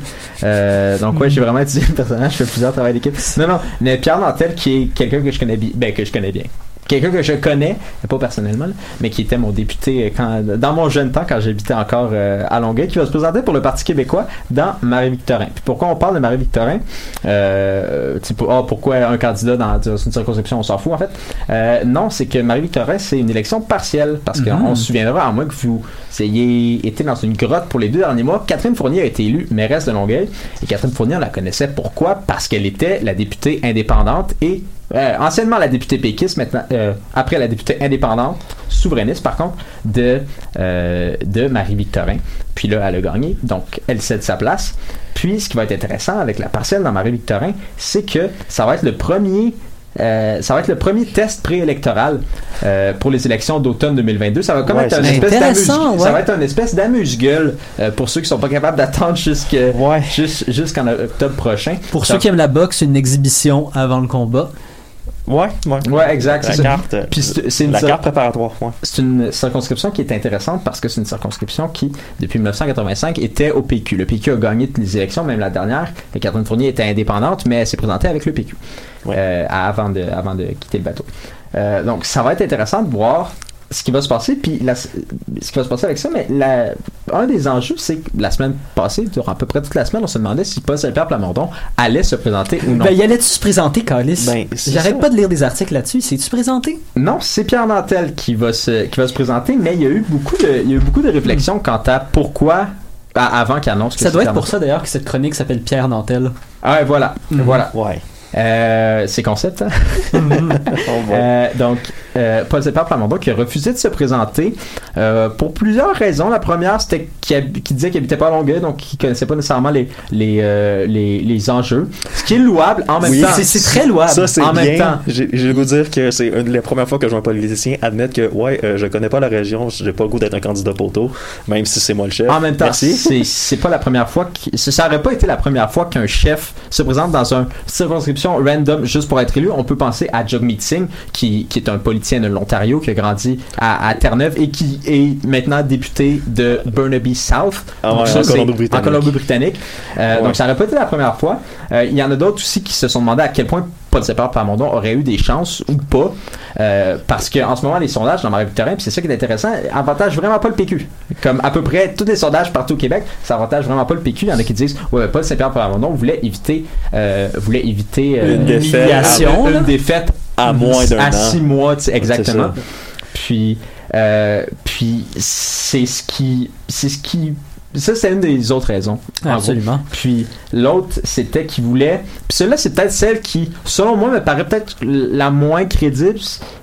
Donc, ouais, j'ai vraiment étudié le personnage, je fais plusieurs travaux d'équipe. Non, non, mais Pierre Nantel, qui est quelqu'un que je connais bien, que je connais bien. Quelqu'un que je connais, pas personnellement, là, mais qui était mon député euh, quand, dans mon jeune temps, quand j'habitais encore euh, à Longueuil, qui va se présenter pour le Parti québécois dans Marie-Victorin. Puis pourquoi on parle de Marie-Victorin? Euh, ah, Pourquoi un candidat dans, dans une circonscription, on s'en fout en fait. Euh, non, c'est que Marie-Victorin, c'est une élection partielle, parce Mhm. qu'on se souviendra, à moins que vous ayez été dans une grotte pour les deux derniers mois, Catherine Fournier a été élue mairesse de Longueuil. Et Catherine Fournier, on la connaissait pourquoi? Parce qu'elle était la députée indépendante et euh, anciennement la députée péquiste, maintenant euh, après la députée indépendante souverainiste, par contre, de, euh, de Marie-Victorin. Puis là, elle a gagné, donc elle cède sa place. Puis, ce qui va être intéressant avec la partielle dans Marie-Victorin, c'est que ça va être le premier euh, ça va être le premier test préélectoral euh, pour les élections d'automne 2022. Ça va comme Ouais, être un c'est espèce intéressant, d'amuse- ouais. ça va être une espèce d'amuse-gueule euh, pour ceux qui sont pas capables d'attendre jusque- jus- jusqu'en octobre prochain. Pour ceux qui aiment la boxe, une exhibition avant le combat. Ouais, ouais. Ouais, exact. La carte, Puis c'est une la carte préparatoire, ouais. c'est une circonscription qui est intéressante parce que c'est une circonscription qui, depuis 1985, était au PQ. Le PQ a gagné toutes les élections, même la dernière. Catherine Fournier était indépendante, mais elle s'est présentée avec le PQ euh, avant, de, avant de quitter le bateau. Euh, donc, ça va être intéressant de voir ce qui va se passer. Puis, la- ce qui va se passer avec ça, mais la- un des enjeux, c'est que la semaine passée, durant à peu près toute la semaine, on se demandait si Paul Saint-Pierre Plamondon allait se présenter ou non. Ben, y allait-tu se présenter, Calis? Ben, c'est J'arrête pas de lire des articles là-dessus. C'est-tu présenté? Non, c'est Pierre Nantel qui va se qui va se présenter, mais il y a eu beaucoup de il y a eu beaucoup de réflexions quant à pourquoi avant qu'il annonce que Ça doit être pour ça d'ailleurs que cette chronique s'appelle Pierre Nantel. Nantel. Ah ouais, voilà, voilà. Ouais. Euh, c'est concept. Hein? Oh. Euh, donc, euh, Paul Saint-Pierre Plamondon qui a refusé de se présenter euh, pour plusieurs raisons. La première, c'était qu'il disait qu'il habitait pas à Longueuil, donc qu'il connaissait pas nécessairement les les, euh, les, les enjeux. Ce qui est louable en même Oui, temps. C'est très louable. Ça, en bien. même temps. J'ai le goût de dire que c'est une des premières fois que je vois un politicien admettre que, ouais, je connais pas la région, j'ai pas le goût d'être un candidat poteau, même si c'est moi le chef. En même temps, c'est pas la première fois que ça aurait pas été la première fois qu'un chef se présente dans une circonscription random juste pour être élu. On peut penser à Jagmeet Singh qui, qui est un politicien de l'Ontario qui a grandi à, à Terre-Neuve et qui est maintenant député de Burnaby South. Ah Donc ouais, ça, en Colombie-Britannique. Euh, Ouais. Donc ça aurait pas été la première fois. Euh, Il y en a d'autres aussi qui se sont demandé à quel point Paul Saint-Pierre Plamondon aurait eu des chances ou pas. Euh, parce qu'en ce moment, les sondages dans Marie-Victorin, puis c'est ça qui est intéressant, avantage vraiment pas le PQ. Comme à peu près tous les sondages partout au Québec, ça avantage vraiment pas le PQ. Il y en a qui disent Ouais, Paul Saint-Pierre Plamondon voulait éviter, euh, voulait éviter euh, Une défaite. une À moins d'un à an. six mois, exactement. Puis, puis c'est ce qui, c'est ce qui, ça c'est une des autres raisons. gros. Absolument. Puis l'autre, c'était qu'il voulait. Puis celle-là, c'est peut-être celle qui, selon moi, me paraît peut-être la moins crédible.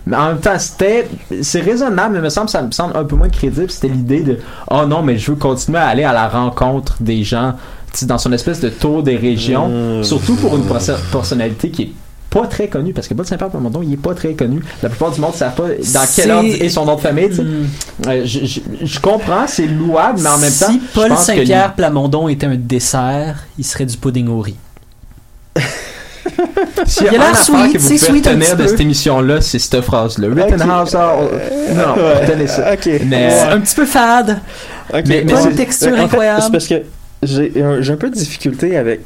Mais en même temps, c'était. C'est raisonnable, mais me semble, ça me semble un peu moins crédible. C'était l'idée de Oh non, mais je veux continuer à aller à la rencontre des gens. Dans son espèce de tour des régions. Mmh. Surtout pour une perso- personnalité qui est pas très connue, parce que Paul Saint-Pierre Plamondon, il est pas très connu. La plupart du monde ne savent pas dans quel ordre est son nom de famille. Hmm. Euh, je, je- je comprends, c'est louable, mais en même temps, si Paul que Saint-Pierre Plamondon était un dessert, il serait du pudding au riz. Y a, Il a un l'air sweet, que vous pouvez sweet retenir de peu. cette émission-là, c'est cette phrase-là. Rittenhouse, oh, non, Ouais. retenez ça. Ok. Mais, Ouais. Un petit peu fade. Mais- mais Pas c'est- une texture En incroyable. c'est parce que j'ai un, j'ai un peu de difficulté avec.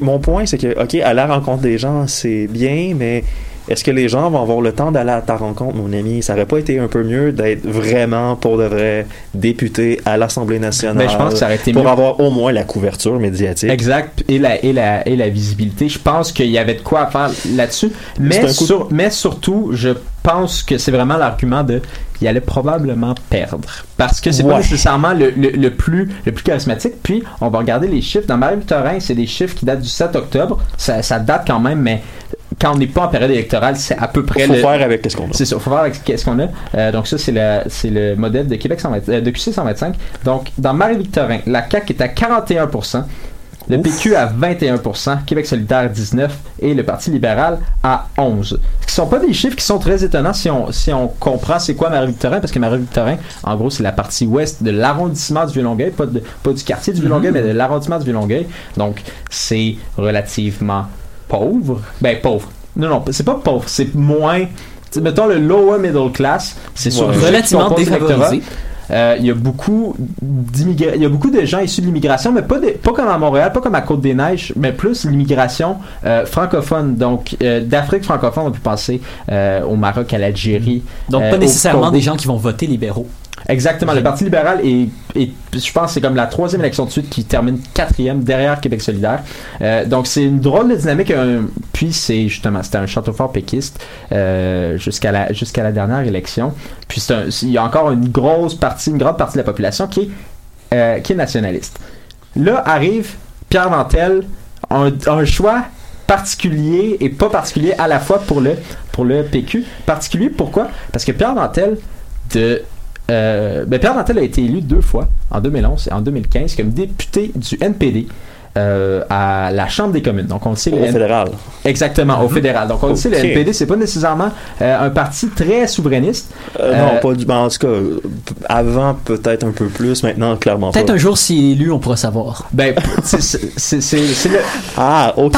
Mon point, c'est que, OK, à la rencontre des gens, c'est bien, mais est-ce que les gens vont avoir le temps d'aller à ta rencontre, mon ami? Ça aurait pas été un peu mieux d'être vraiment, pour de vrai, député à l'Assemblée nationale mais je pense que ça aurait été pour mieux. avoir au moins la couverture médiatique? Exact, et la, et, la, et la visibilité. Je pense qu'il y avait de quoi à faire là-dessus. Mais, surtout, je pense que c'est vraiment l'argument de il allait probablement perdre. Parce que c'est pas Ouais. nécessairement le, le, le plus, le plus charismatique. Puis, on va regarder les chiffres. Dans Marie-Victorin, c'est des chiffres qui datent du 7 octobre. Ça, ça date quand même, mais quand on n'est pas en période électorale, c'est à peu près faut le, faire avec ce qu'on a. c'est ça, faut voir avec ce qu'on a. Euh, donc ça, c'est le, c'est le modèle de Québec 120, euh, de QC 125. Donc, dans Marie-Victorin, la CAQ est à 41%, le Ouf. PQ à 21%, Québec solidaire 19% et le Parti libéral à 11%. Ce qui sont pas des chiffres qui sont très étonnants si on, si on comprend c'est quoi Marie-Victorin, parce que Marie-Victorin, en gros, c'est la partie ouest de l'arrondissement du Vieux-Longueuil, pas, de- pas du quartier du Vieux-Longueuil, mais de l'arrondissement du Vieux-Longueuil. Donc, c'est relativement pauvre. Ben, pauvre. Non, non, c'est pas pauvre, c'est moins... t'sais, Mettons le lower middle class, c'est Ouais. Relativement défavorisé. Euh, Il y a beaucoup il y a beaucoup de gens issus de l'immigration, mais pas, de- pas comme à Montréal, pas comme à Côte-des-Neiges, mais plus l'immigration euh, francophone. Donc, euh, d'Afrique francophone, on peut penser au Maroc, à l'Algérie. Donc, pas nécessairement des gens qui vont voter libéraux. Exactement. Le Parti libéral est, je pense, c'est comme la troisième élection de suite qui termine quatrième derrière Québec solidaire. Euh, donc c'est une drôle de dynamique. puis c'est justement, c'était un château fort péquiste euh, jusqu'à la la dernière élection. Puis un- il y a encore une grosse partie, une grande partie de la population qui est euh, qui est nationaliste. Là arrive Pierre Nantel, un, un choix particulier et pas particulier à la fois pour le pour le PQ. Particulier pourquoi? Parce que Pierre Nantel de euh, ben Pierre Nantel a été élu deux fois, en 2011 et en 2015, comme député du NPD. Euh, à la Chambre des communes. Donc, on le sait, le Au N- fédéral. Exactement, au fédéral. Donc, on le sait, le. NPD, c'est pas nécessairement euh, un parti très souverainiste. Euh, Euh, non, pas du. ben, en tout cas, avant peut-être un peu plus, maintenant clairement pas. Peut-être un jour, s'il est élu, on pourra savoir. Ben, c'est- le, Ah, ok.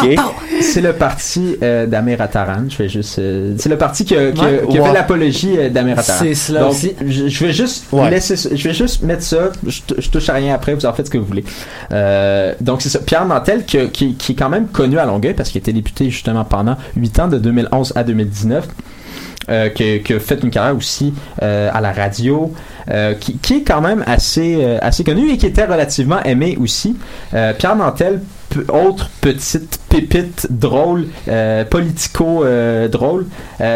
c'est le parti euh, d'Amir Attaran. Je vais juste. euh, c'est le parti qui a, qui a- Ouais. qui a fait l'apologie euh, d'Amir Attaran. C'est cela Donc, aussi. Je, je vais juste Ouais. laisser, je vais juste mettre ça. Je, je touche à rien après. Vous en faites ce que vous voulez. Euh, donc c'est ça. Pierre Nantel qui, est quand même connu à Longueuil parce qu'il était député justement pendant 8 ans de 2011 à 2019. Euh, qui, a fait une carrière aussi euh, à la radio, euh, qui, est quand même assez, connu et qui était relativement aimé aussi. Pierre Nantel, autre petite pépite drôle, politico drôle,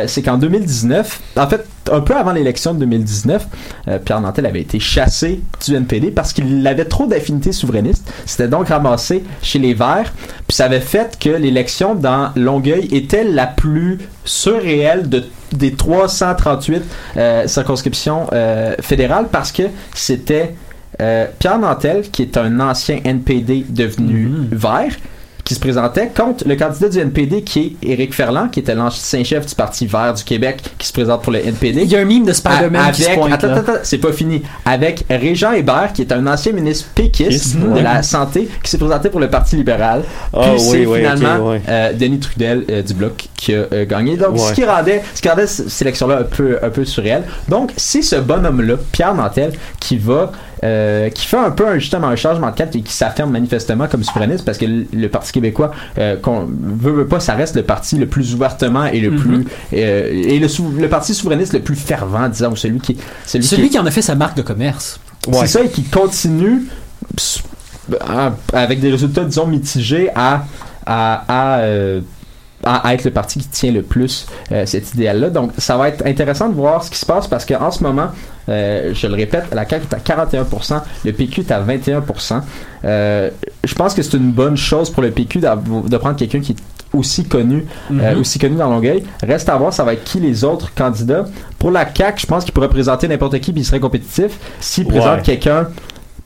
c'est qu'en 2019, en fait, un peu avant l'élection de 2019, euh, Pierre Nantel avait été chassé du NPD parce qu'il avait trop d'affinités souverainistes. C'était donc ramassé chez les Verts. Puis ça avait fait que l'élection dans Longueuil était la plus surréelle de, des 338 euh, circonscriptions euh, fédérales parce que c'était Pierre Nantel, qui est un ancien NPD devenu vert, qui se présentait contre le candidat du NPD qui est Éric Ferland, qui était l'ancien chef du Parti vert du Québec, qui se présente pour le NPD. Il y a un meme de Spider-Man A- qui se avec, pointe, attends, attends, attends, c'est pas fini. Avec Régent Hébert, qui est un ancien ministre péquiste de la santé, qui s'est présenté pour le Parti libéral. Ah, Puis oui, c'est oui, finalement euh, Denis Trudel euh, du Bloc qui a euh, gagné. Donc, ce qui rendait, ce qui rendait cette sélection-là un peu, un peu surréel. Donc, c'est ce bonhomme-là, Pierre Nantel, qui va, euh, qui fait un peu un- justement un changement de cap et qui s'affirme manifestement comme souverainiste parce que le, le Parti québécois, euh, qu'on veut, veut pas, ça reste le parti le plus ouvertement et le Mhm. plus, euh, et le, sou- le parti souverainiste le plus fervent, disons, ou celui qui, celui, Celui qui, qui en a fait sa marque de commerce. c'est ça et qui continue à- avec des résultats disons mitigés à à, à, euh, à être le parti qui tient le plus euh, cet idéal-là. Donc, ça va être intéressant de voir ce qui se passe parce qu'en ce moment, euh, je le répète, la CAQ est à 41%, le PQ est à 21%. Euh, je pense que c'est une bonne chose pour le PQ de prendre quelqu'un qui est aussi connu, Mhm. aussi connu dans Longueuil. Reste à voir, ça va être qui les autres candidats. Pour la CAQ, je pense qu'il pourrait présenter n'importe qui puis il serait compétitif. S'il présente quelqu'un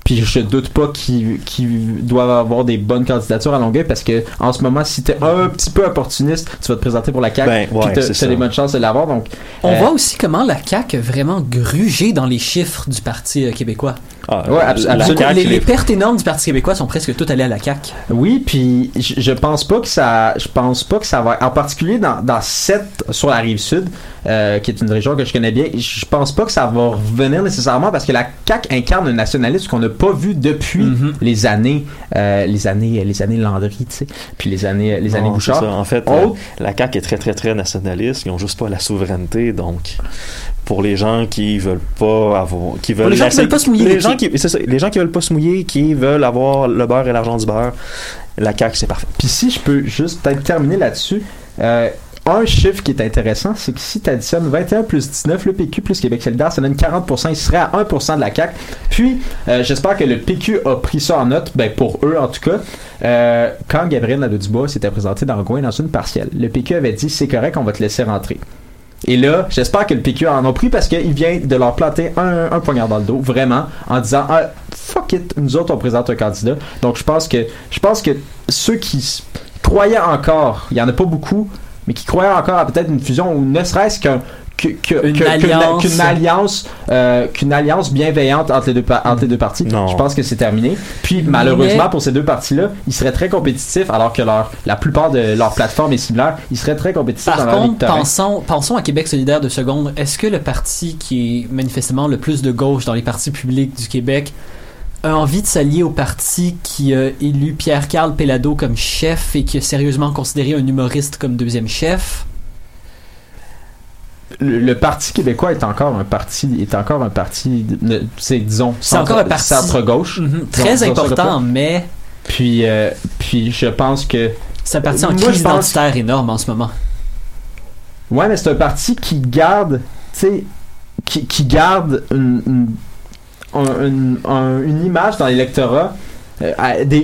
puis je doute pas qu'il qu'il doit avoir des bonnes candidatures à Longueuil parce que en ce moment, si t'es un petit peu opportuniste, tu vas te présenter pour la CAQ Ben, ouais, puis t'as des bonnes chances de l'avoir. Donc, On euh, voit aussi comment la CAQ a vraiment grugé dans les chiffres du Parti euh, québécois. Ah, Ouais, abs- la absolument. CAQ, les, pertes énormes du Parti québécois sont presque toutes allées à la CAQ. Oui, puis je, je pense pas que ça, je pense pas que ça va, en particulier dans, dans cette sur la rive sud, euh, qui est une région que je connais bien, je pense pas que ça va revenir nécessairement parce que la CAQ incarne un nationalisme qu'on n'a pas vu depuis Mhm. les années, euh, les années, les années Landry, tu sais, puis les années, les années Non, Bouchard. ça. En fait, euh, la CAQ est très, très, très nationaliste. Ils ont juste pas la souveraineté. Donc, pour les gens qui veulent pas avoir, qui veulent les gens qui veulent pas se mouiller les les gens qui, c'est ça, les gens qui veulent pas se mouiller, qui veulent avoir le beurre et l'argent du beurre, la CAQ, c'est parfait. Puis si je peux juste peut-être terminer là-dessus, euh, un chiffre qui est intéressant, c'est que si tu additionnes 21 plus 19, le PQ plus Québec solidaire, ça donne 40%, il serait à 1% de la CAQ. Puis, euh, j'espère que le PQ a pris ça en note, ben pour eux en tout cas, euh, quand Gabriel Nadeau-Dubois s'était présenté dans Gouin dans une partielle, le PQ avait dit c'est correct, on va te laisser rentrer. Et là, j'espère que le PQ en ont pris parce qu'il vient de leur planter un, poignard dans le dos, vraiment, en disant ah, fuck it, nous autres on présente un candidat. Donc je pense que je pense que ceux qui croyaient encore, il y en a pas beaucoup, mais qui croyaient encore à peut-être une fusion ou ne serait-ce qu'un qu'une alliance. qu'une alliance, euh, alliance bienveillante entre les deux, pa- entre les deux parties. Non. Je pense que c'est terminé. Puis malheureusement pour ces deux parties-là, ils seraient très compétitifs alors que leur, la plupart de leur plateforme est similaire. Ils seraient très compétitifs Par dans leur contre, terrain. pensons, pensons à Québec solidaire de seconde. Est-ce que le parti qui est manifestement le plus de gauche dans les partis publics du Québec a envie de s'allier au parti qui a élu Pierre-Carl Pellado comme chef et qui a sérieusement considéré un humoriste comme deuxième chef? Le, le Parti québécois est encore un parti est encore un parti c'est disons C'est encore un parti- centre gauche Mhm. Très Disons- important, mais puis euh, puis je pense que c'est un parti en crise pense- identitaire énorme en ce moment. ouais mais c'est un parti qui garde tu sais qui, qui garde une, une, un- une- un- une image dans l'électorat Euh,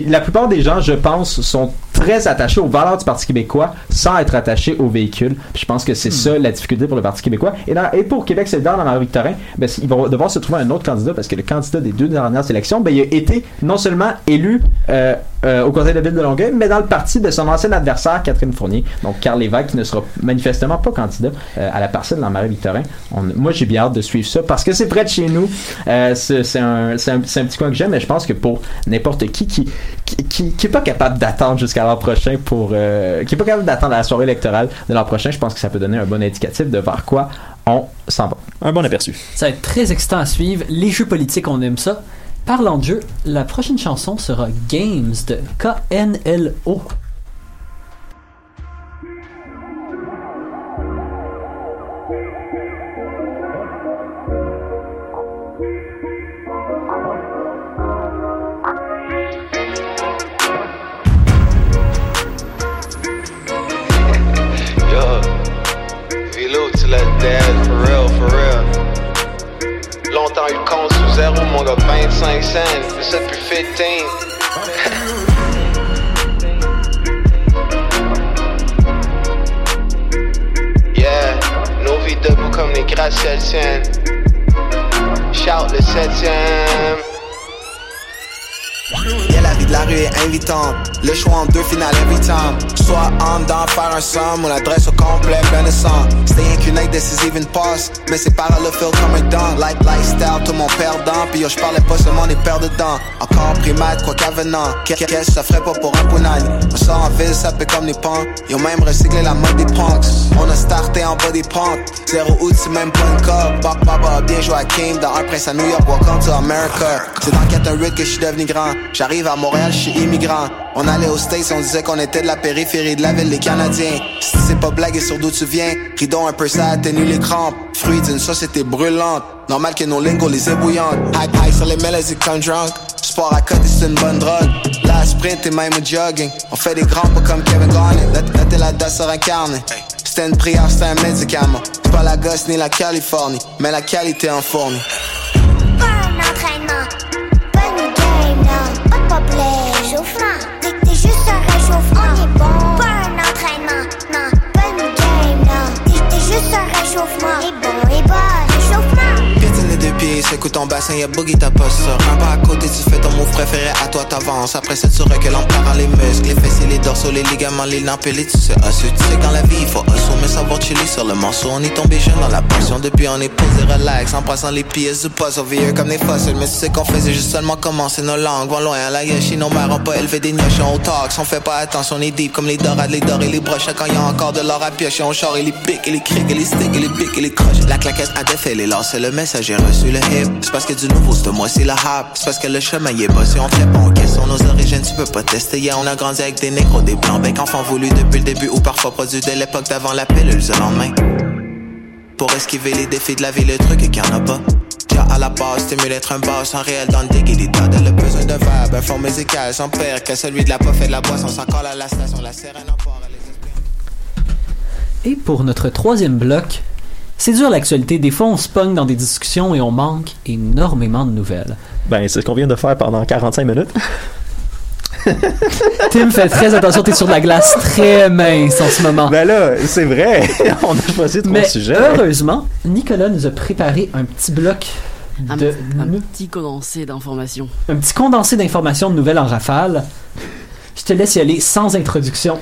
la plupart des gens je pense sont très attaché aux valeurs du Parti québécois sans être attaché au véhicule. Puis je pense que c'est ça la difficulté pour le Parti québécois. Et, dans- et pour Québec solidaire dans Marie-Victorin, ben, ils vont devoir se trouver un autre candidat parce que le candidat des deux dernières élections, ben, il a été non seulement élu euh, euh, au conseil de ville de Longueuil, mais dans le parti de son ancien adversaire, Catherine Fournier. Donc, Carl Lévesque, qui ne sera manifestement pas candidat euh, à la parcelle dans Marie-Victorin. On- Moi, j'ai bien hâte de suivre ça parce que c'est près de chez nous. Euh, c'est un, c'est un, c'est un petit coin que j'aime, mais je pense que pour n'importe qui qui, qui, qui, qui est pas capable d'attendre jusqu'à l'an prochain pour. euh, qui est pas capable d'attendre la soirée électorale de l'an prochain, je pense que ça peut donner un bon indicatif de vers quoi on s'en va. Un bon aperçu. Ça va être très excitant à suivre. Les jeux politiques, on aime ça. Parlant de jeux, la prochaine chanson sera Games de KNLO. Zéro, mon gars, 25 cents, fais ça depuis 15. yeah, nos vies debout comme les gratte-ciels tiennent. Shout le septième. La vie de la rue est invitante. Le choix en deux finales every time. Soit en dedans, faire un somme ou l'adresse au complet, de sang. C'était rien qu'une aide décisive, une passe. Mais c'est par le fil comme un dent. Like lifestyle, tout mon perdant. Puis yo, je parlais pas seulement des paires dedans. Encore primate, quoi qu'avenant. Qu'est-ce que ça ferait pas pour un punani? On sort en ville, ça fait comme des pans. Ont même recyclé la mode des punks. On a starté en bas des pentes. Zéro août, c'est même pas une cop. Papa a bien joué à Kim dans un prince à New York. Welcome to America. C'est dans Catherine que je suis devenu grand. J'arrive à Montréal, je suis immigrant. On allait aux States, on disait qu'on était de la périphérie de la ville des Canadiens. Si c'est pas blague et sur d'où tu viens, ridons un peu ça atténue les crampes. Fruit d'une société brûlante. Normal que nos lingots les ébouillantes. High high sur les mélodies comme drunk. Sport à côté, c'est une bonne drogue. La sprint et même jogging. On fait des grands pas comme Kevin Garnett. Là, t'es la danse. C'était une prière, c'était un médicament. C'est pas la gosse ni la Californie, mais la qualité en fournie. Secoue ton bassin, y'a boogie ta posture. Un pas à côté, tu fais ton move préféré, à toi t'avances. Après ça, tu recules en parant les muscles, les fessiers, les dorsaux, les ligaments, les et les tu sais, osseux. Tu sais, quand la vie, il faut mais savoir chiller sur le morceau. On est tombé jeune dans la passion, depuis on est posé relax, en passant les pièces du puzzle, vieux comme des fossiles. Mais tu sais qu'on faisait juste seulement commencer nos langues, vont loin à la yoshi, nos mères ont pas élevé des gnochons au talks. On fait pas attention, on est deep comme les dorades, les dorés, les broches. Quand y a encore de l'or à piocher, on char et les pics, et les crics, et les sticks, et les pics, et les croches. La claquette a défait les c'est le message, j'ai reçu le C'est parce que du nouveau, c'est moi, c'est la hop. C'est parce que le chemin y est bossé, on te répond aux questions, nos origines, tu peux pas tester. Yeah, on a grandi avec des négros, des blancs, bec, enfants voulus depuis le début, ou parfois produits de l'époque d'avant la pilule, le lendemain. Pour esquiver les défis de la vie, le truc qu'il y en a pas. Tiens à la base, stimule être un boss, sans réel dans le de le besoin de vibe, un fond musical sans père que celui de la pof et de la boisson, colle à la station, la sirène en port. Et pour notre troisième bloc, c'est dur l'actualité. Des fois, on se pogne dans des discussions et on manque énormément de nouvelles. Ben, c'est ce qu'on vient de faire pendant 45 minutes. Tim fait très attention, t'es sur de la glace très mince en ce moment. Ben là, c'est vrai. on a choisi trois Mais sujets. heureusement, Nicolas nous a préparé un petit bloc Un, de un petit condensé d'informations. un petit condensé d'informations de nouvelles en rafale. Je te laisse y aller sans introduction.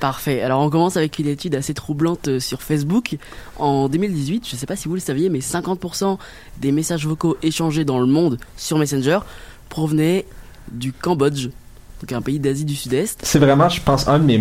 Parfait. Alors on commence avec une étude assez troublante euh, sur Facebook. En 2018, je ne sais pas si vous le saviez, mais 50% des messages vocaux échangés dans le monde sur Messenger provenaient du Cambodge, donc un pays d'Asie du Sud-Est. C'est vraiment, je pense, un de mes,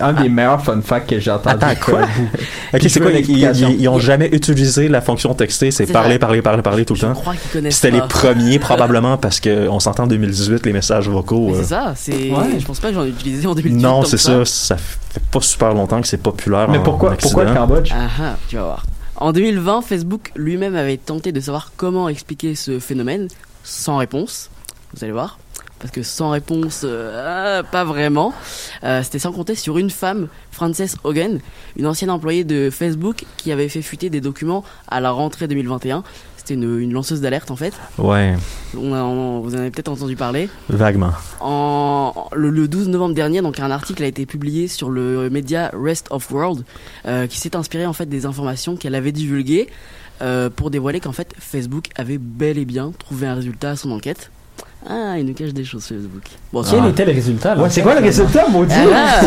un des meilleurs fun facts que j'ai entendu. Attends, quoi? Ok, c'est je quoi? Ils, ils, ils ont jamais utilisé la fonction texter, c'est parler, parler, parler, parler tout le Je temps. crois qu'ils connaissent C'était les premiers, probablement, parce qu'on s'entend en 2018, les messages vocaux. Euh, C'est ça, c'est. Ouais. Je pense pas que j'en ai utilisé en 2018. non, c'est ça. Ça fait pas super longtemps que c'est populaire. Mais en- pourquoi, en pourquoi le. Cambodge? Ah ah, tu vas voir. En 2020, Facebook lui-même avait tenté de savoir comment expliquer ce phénomène, sans réponse. Vous allez voir. Parce que sans réponse, euh, pas vraiment. Euh, C'était sans compter sur une femme, Frances Hogan, une ancienne employée de Facebook qui avait fait fuiter des documents à la rentrée 2021. C'était une, une lanceuse d'alerte en fait. Ouais, On a- on- vous en avez peut-être entendu parler. vaguement. En, le, le 12 novembre dernier, donc un article a été publié sur le média Rest of World, euh, qui s'est inspiré en fait des informations qu'elle avait divulguées pour dévoiler qu'en fait Facebook avait bel et bien trouvé un résultat à son enquête. Ah, il nous cache des choses Facebook. Bon, Quel Ah. était le résultat là? Ouais, c'est quoi le résultat, maudit? Ah!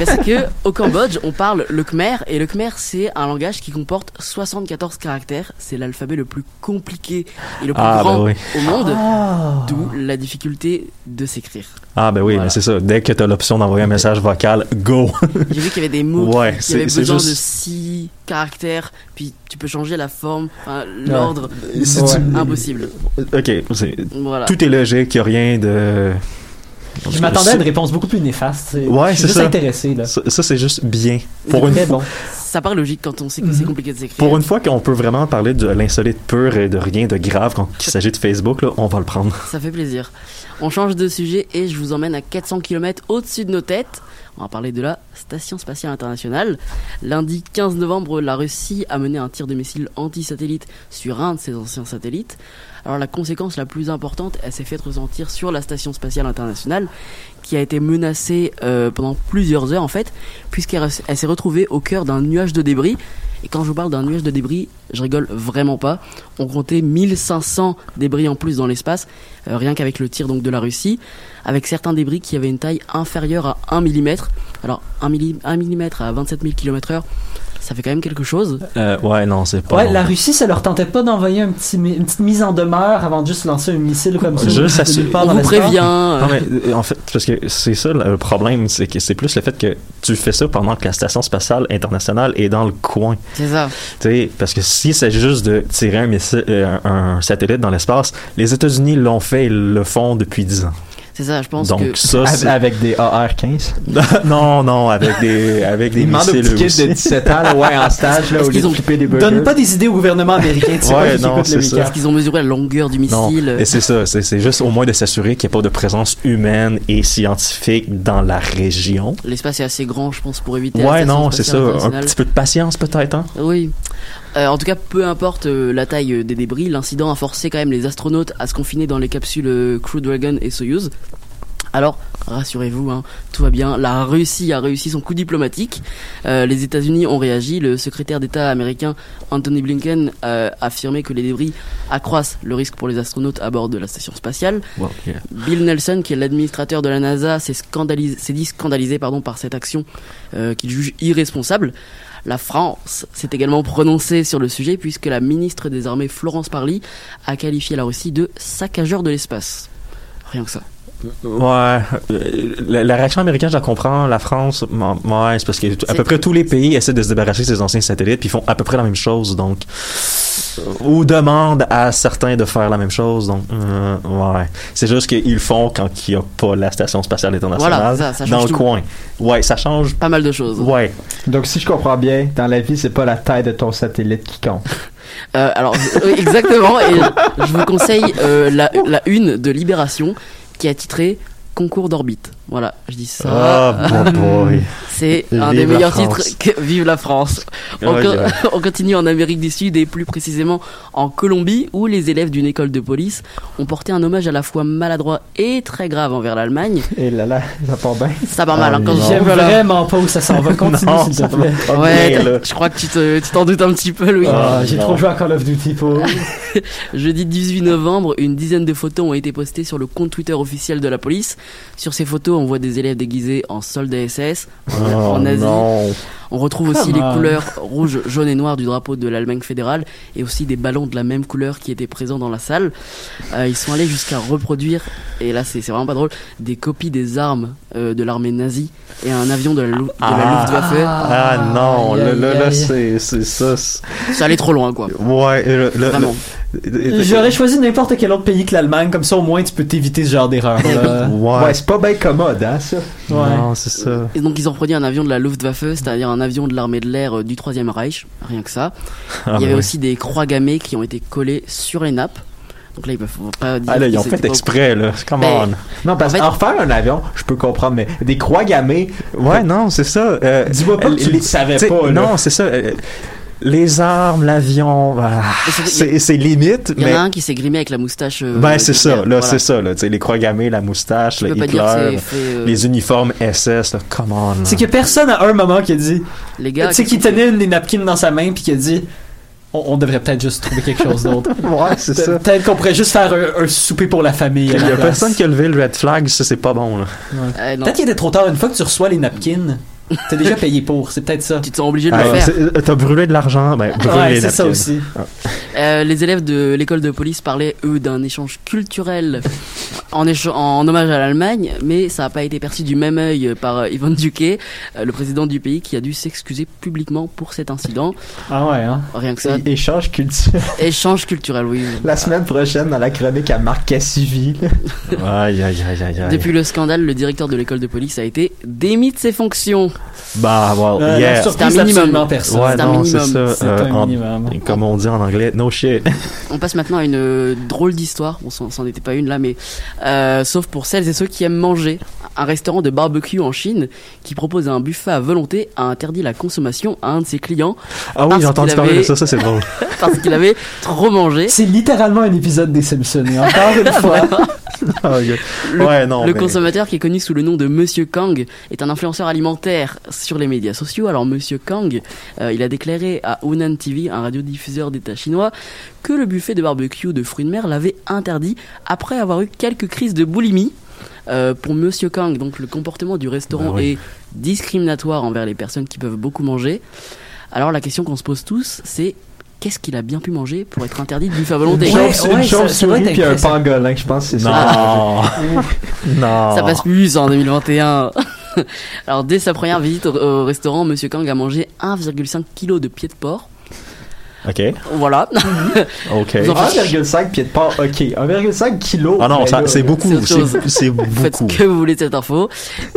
Eh c'est que au Cambodge, on parle le Khmer et le Khmer c'est un langage qui comporte 74 caractères. C'est l'alphabet le plus compliqué et le plus Ah, grand bah oui. au monde, Ah. d'où la difficulté de s'écrire. Ah, ben oui, Voilà. mais c'est ça. Dès que tu as l'option d'envoyer un message vocal, go! J'ai vu qu'il y avait des mots Ouais, qui avaient besoin de juste- 6 caractères, puis tu peux changer la forme, enfin, l'ordre. Ouais. tu- Impossible. Ok, c'est- Voilà. tout est logique, il n'y a rien de. Je m'attendais à une réponse beaucoup plus néfaste. C'est- Ouais, je suis c'est juste ça. intéressé là. Ça, ça, c'est juste bien. Pour une, Très bon. Ça paraît logique quand on sait que c'est compliqué de s'écrire. pour une fois qu'on peut vraiment parler de l'insolite pur et de rien de grave quand il s'agit de Facebook, là, on va le prendre. Ça fait plaisir. On change de sujet et je vous emmène à 400 km au-dessus de nos têtes. On va parler de la Station Spatiale Internationale. Lundi 15 novembre, la Russie a mené un tir de missile anti-satellite sur un de ses anciens satellites. Alors la conséquence la plus importante, elle s'est faite ressentir sur la Station Spatiale Internationale, qui a été menacée euh, pendant plusieurs heures en fait, puisqu'elle elle s'est retrouvée au cœur d'un nuage de débris. Et quand je vous parle d'un nuage de débris, je rigole vraiment pas. On comptait 1500 débris en plus dans l'espace, euh, rien qu'avec le tir donc de la Russie, avec certains débris qui avaient une taille inférieure à 1 mm. Alors 1 mm à 27 000 km heure, ça fait quand même quelque chose. Euh, ouais, non, c'est pas. Ouais, bon. la Russie, ça leur tentait pas d'envoyer un petit, une petite mise en demeure avant de juste lancer un missile comme ça. Juste nulle part On dans vous prévient. euh, Non, mais euh, en fait, parce que c'est ça le problème, c'est que c'est plus le fait que tu fais ça pendant que la station spatiale internationale est dans le coin. C'est ça. Tu sais, parce que si c'est juste de tirer un, missile, un, un satellite dans l'espace, les États-Unis l'ont fait, ils le font depuis 10 ans. C'est ça, je pense Donc que ça, Avec- c'est- Avec des AR-15. non, non, avec des, avec des missiles kids aussi. de 17 ans, là, ouais, en stage, là, au lieu de ont- des burgers. Donne pas des idées au gouvernement américain. Tu sais Ouais, pas non, c'est ça. Est-ce qu'ils ont mesuré la longueur du Non, missile et c'est ça, c'est c'est juste au moins de s'assurer qu'il n'y a pas de présence humaine et scientifique dans la région. L'espace est assez grand, je pense, pour éviter. Ouais, non, c'est ça. Un petit peu de patience peut-être, hein? Oui. Euh, en tout cas, peu importe euh, la taille euh, des débris, l'incident a forcé quand même les astronautes à se confiner dans les capsules Crew Dragon et Soyuz. Alors, rassurez-vous, hein, tout va bien. La Russie a réussi son coup diplomatique. Euh, les États-Unis ont réagi. Le secrétaire d'État américain Anthony Blinken euh, a affirmé que les débris accroissent le risque pour les astronautes à bord de la station spatiale. Bill Nelson, qui est l'administrateur de la NASA, s'est scandalisé, s'est dit scandalisé pardon, par cette action euh, qu'il juge irresponsable. La France s'est également prononcée sur le sujet puisque la ministre des Armées Florence Parly a qualifié la Russie de saccageur de l'espace. Rien que ça. Ouais, euh, la, la réaction américaine, je la comprends. La France, ouais, c'est parce que à peu près tous les pays essaient de se débarrasser de ces anciens satellites, puis ils font à peu près la même chose, donc ou demandent à certains de faire la même chose, donc euh, ouais. C'est juste qu'ils font quand il n'y a pas la station spatiale internationale Voilà, ça- ça change dans le tout. coin. Ouais, ça change. Pas mal de choses. Ouais. Donc, si je comprends bien, dans la vie, c'est pas la taille de ton satellite qui compte. Euh, alors, oui, exactement. Et je vous conseille euh, la, la une de Libération qui a titré Concours d'orbite. Voilà, je dis ça. Ah, bon boy. C'est un des meilleurs France. titres que Vive la France. On, Ouais, co- ouais. on continue en Amérique du Sud et plus précisément en Colombie où les élèves d'une école de police ont porté un hommage à la fois maladroit et très grave envers l'Allemagne. Et là, là, ça part bien. Ça part mal. hein, quand J'aime voilà. vraiment pas où ça s'en va. Continue, s'il te plaît. Ouais, bien, je crois que tu te- tu t'en doutes un petit peu, Louis. Ah, J'ai non. trop joué à Call of Duty pour. Jeudi 18 novembre, une dizaine de photos ont été postées sur le compte Twitter officiel de la police. Sur ces photos, on voit des élèves déguisés en soldats SS en, Oh, en Asie. non. On retrouve aussi Come les on. couleurs rouge, jaune et noir du drapeau de l'Allemagne fédérale et aussi des ballons de la même couleur qui étaient présents dans la salle. Euh, ils sont allés jusqu'à reproduire, et là c'est vraiment pas drôle, des copies des armes euh, de l'armée nazie et un avion de la, Lu- de la Ah. Luftwaffe. Ah non, là, là, c'est ça. c'est- Ça allait trop loin quoi. Ouais, le- le- Vraiment. le- J'aurais choisi n'importe quel autre pays que l'Allemagne, comme ça au moins tu peux t'éviter ce genre d'erreur. là. Ouais. Ouais, c'est pas bien commode, hein, ça. Ouais. Non, c'est ça. Et donc ils ont reproduit un avion de la Luftwaffe, c'est-à-dire un avion de l'armée de l'air euh, du Troisième Reich, rien que ça. Ah, Il y avait ouais. aussi des croix gammées qui ont été collées sur les nappes. Donc là, ils peuvent pas dire. Ah là, ils ont fait exprès, là. Come Ben, on. Non, parce En fait- qu'en refaire un avion, je peux comprendre, mais des croix gammées. Ouais, non, c'est ça. euh, Dis-moi pas que tu les- le savais pas, là. Non, c'est ça. euh, les armes, l'avion, voilà. C'est limite, Il y en a un qui s'est grimé avec la moustache. euh, Ben, c'est ça, là, Voilà. c'est ça, là. Les croix gammées, la moustache, le Hitler, fait, euh, les uniformes SS, là. Come on. C'est que personne à un moment qui a dit. Les gars. Tu sais, qui tenait une des napkins dans sa main puis qui a dit. On, on devrait peut-être juste trouver quelque chose d'autre. Ouais, c'est Pe- ça. Peut-être qu'on pourrait juste faire un, un souper pour la famille. Il y a place. personne qui a levé le red flag, ça, c'est pas bon, là. Euh. Peut-être qu'il était trop tard. Une fois que tu reçois les napkins, t'as déjà payé pour. C'est peut-être ça. Tu te sens obligé de Ah, le faire. T'as brûlé de l'argent, ben, Ouais, c'est ça aussi. Euh, les élèves de l'école de police parlaient, eux, d'un échange culturel en, en hommage à l'Allemagne, mais ça n'a pas été perçu du même œil par euh, Ivan Duque, euh, le président du pays, qui a dû s'excuser publiquement pour cet incident. Ah ouais, hein. Rien que ça, échange culturel. échange culturel, oui. La semaine prochaine, dans la chronique à Marc Cassivi. Aïe, aïe, aïe, aïe, aïe. Depuis le scandale, le directeur de l'école de police a été démis de ses fonctions. Bah, well, Euh, yeah. C'est un minimum. absolument personne. Ouais, c'est un non, c'est minimum. ça. C'est euh, un en- minimum. Comme on dit en anglais, no shit. On passe maintenant à une euh, drôle d'histoire. Bon, c'en était pas une là, mais euh, sauf pour celles et ceux qui aiment manger. Un restaurant de barbecue en Chine qui propose un buffet à volonté a interdit la consommation à un de ses clients Ah oui, j'ai entendu parler de ça, ça c'est drôle. parce qu'il avait trop mangé. C'est littéralement un épisode des Simpsons. Et encore une fois. Ah. Le, ouais, non. le mais- consommateur qui est connu sous le nom de Monsieur Kang est un influenceur alimentaire sur les médias sociaux. Alors Monsieur Kang, euh, il a déclaré à Hunan TV, un radiodiffuseur d'État chinois, que le buffet de barbecue de fruits de mer l'avait interdit après avoir eu quelques crises de boulimie. Euh, pour Monsieur Kang, donc le comportement du restaurant Bah oui. est discriminatoire envers les personnes qui peuvent beaucoup manger. Alors la question qu'on se pose tous, c'est qu'est-ce qu'il a bien pu manger pour être interdit de buffet à volonté? Une Ouais, chauve- ouais, une chauve-souris être puis un pangolin, je pense, c'est ça. Non. non. Ça passe plus en 2021. Alors dès sa première visite au, au restaurant, Monsieur Kang a mangé 1,5 kg de pieds de porc. Ok. Voilà. Ok. Vous en faites- 1,5 pieds de porc, ok. 1,5 kg. Ah non, ça, c'est beaucoup. c'est c'est Faites ce beaucoup. que vous voulez de cette info.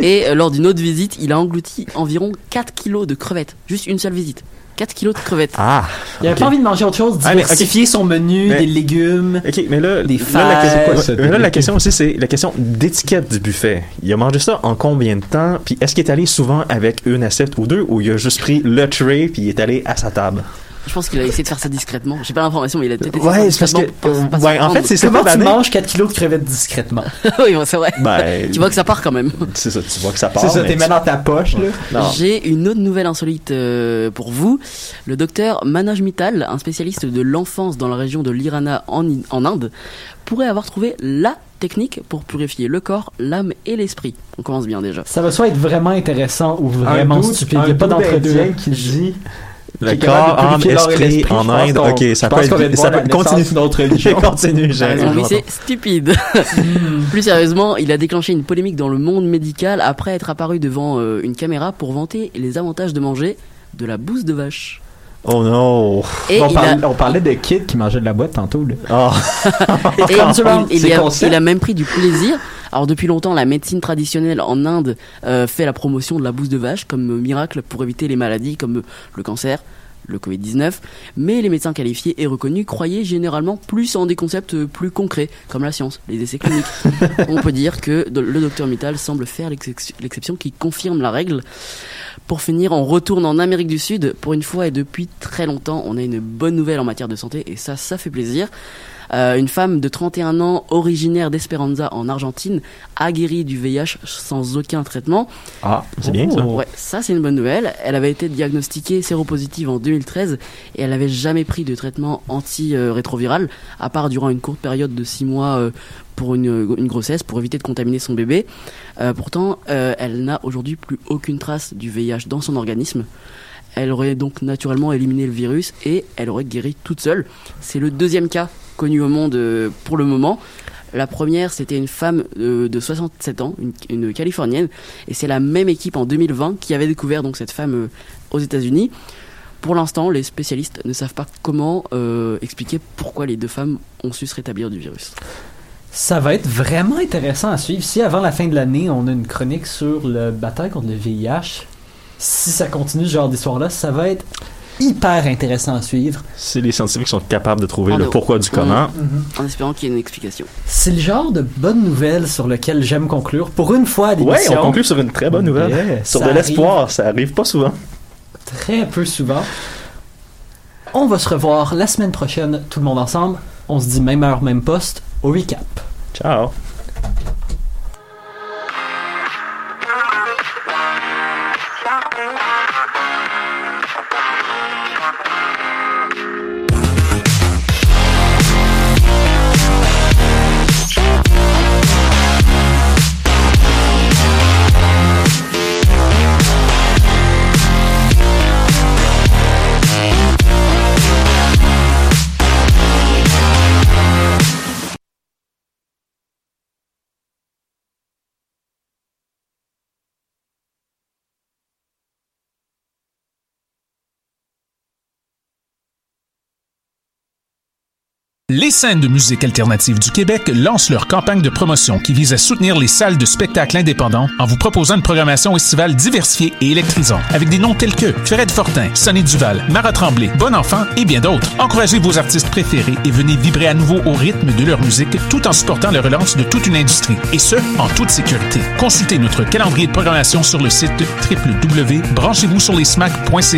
Et euh, lors d'une autre visite, il a englouti environ 4 kilos de crevettes. Juste une seule visite. 4 kilos de crevettes. Ah. Il avait ok. pas envie de manger autre chose, Ah, mais, ok. diversifier son menu, Mais- des légumes. Ok, mais là, Des là, la, fêtes. question, quoi, ça, là, la question aussi, c'est la question d'étiquette du buffet. Il a mangé ça en combien de temps? Puis est-ce qu'il est allé souvent avec une assiette ou deux, ou il a juste pris le tray puis il est allé à sa table? Je pense qu'il a essayé de faire ça discrètement. J'ai pas l'information, mais il a peut-être essayé de Ouais, faire c'est parce ça que. discrètement, pas- pas ouais, en fait, c'est ça. Comment tu manges 4 kilos de crevettes discrètement? oui, bon, c'est vrai. Ben, Tu vois que ça part quand même. c'est ça, tu vois que ça part. C'est ça, t'es mis dans ta poche, là. J'ai une autre nouvelle insolite euh, pour vous. Le docteur Manoj Mittal, un spécialiste de l'enfance dans la région de l'Irana en, Inde, pourrait avoir trouvé la technique pour purifier le corps, l'âme et l'esprit. On commence bien déjà. Ça va soit être vraiment intéressant ou vraiment stupide. Il n'y a pas d'entre-deux. indien qui dit Le corps, âme, esprit en Inde. Ok, ça peut être. Ça peut naissance continue. d'une autre religion. Continue, j'ai. C'est stupide. Plus sérieusement, il a déclenché une polémique dans le monde médical après être apparu devant euh, une caméra pour vanter les avantages de manger de la bouse de vache. Oh non. Et on, a, on parlait de Kid qui mangeait de la boîte tantôt, là. Ah. Et a, il a même pris du plaisir. Alors depuis longtemps, la médecine traditionnelle en Inde euh, fait la promotion de la bouse de vache comme miracle pour éviter les maladies comme le cancer, le Covid-19. Mais les médecins qualifiés et reconnus croyaient généralement plus en des concepts plus concrets comme la science, les essais cliniques. On peut dire que le docteur Mittal semble faire l'exception l'exception qui confirme la règle. Pour finir, on retourne en Amérique du Sud. Pour une fois et depuis très longtemps, on a une bonne nouvelle en matière de santé et ça, ça fait plaisir. Euh, une femme de 31 ans, originaire d'Esperanza en Argentine, a guéri du VIH sans aucun traitement. Ah, c'est bien ça. Ouais, ça c'est une bonne nouvelle. Elle avait été diagnostiquée séropositive en 2013 et elle n'avait jamais pris de traitement anti-rétroviral, à part durant une courte période de 6 mois euh, pour une, une grossesse, pour éviter de contaminer son bébé. Euh, pourtant, euh, elle n'a aujourd'hui plus aucune trace du VIH dans son organisme. Elle aurait donc naturellement éliminé le virus et elle aurait guéri toute seule. C'est le deuxième cas connu au monde euh, pour le moment. La première, c'était une femme euh, de 67 ans, une, Californienne, et c'est la même équipe en 2020 qui avait découvert donc cette femme euh, aux États-Unis. Pour l'instant, les spécialistes ne savent pas comment expliquer pourquoi les deux femmes ont su se rétablir du virus. Ça va être vraiment intéressant à suivre. Si avant la fin de l'année, on a une chronique sur le bataille contre le VIH, si ça continue ce genre d'histoire-là, ça va être hyper intéressant à suivre. Si les scientifiques sont capables de trouver On le pourquoi du comment, En espérant qu'il y ait une explication. C'est le genre de bonne nouvelle sur lequel j'aime conclure. Pour une fois à ouais, l'émission. on conclut sur une très bonne nouvelle. Sur de l'espoir, ça arrive pas souvent. Très peu souvent. On va se revoir la semaine prochaine, tout le monde ensemble. On se dit même heure, même poste, au recap. Ciao. Les scènes de musique alternative du Québec lancent leur campagne de promotion qui vise à soutenir les salles de spectacles indépendants en vous proposant une programmation estivale diversifiée et électrisante, avec des noms tels que Fred Fortin, Sonny Duval, Mara Tremblay, Bon Enfant et bien d'autres. Encouragez vos artistes préférés et venez vibrer à nouveau au rythme de leur musique tout en supportant la relance de toute une industrie, et ce, en toute sécurité. Consultez notre calendrier de programmation sur le site www.branchez-vous sur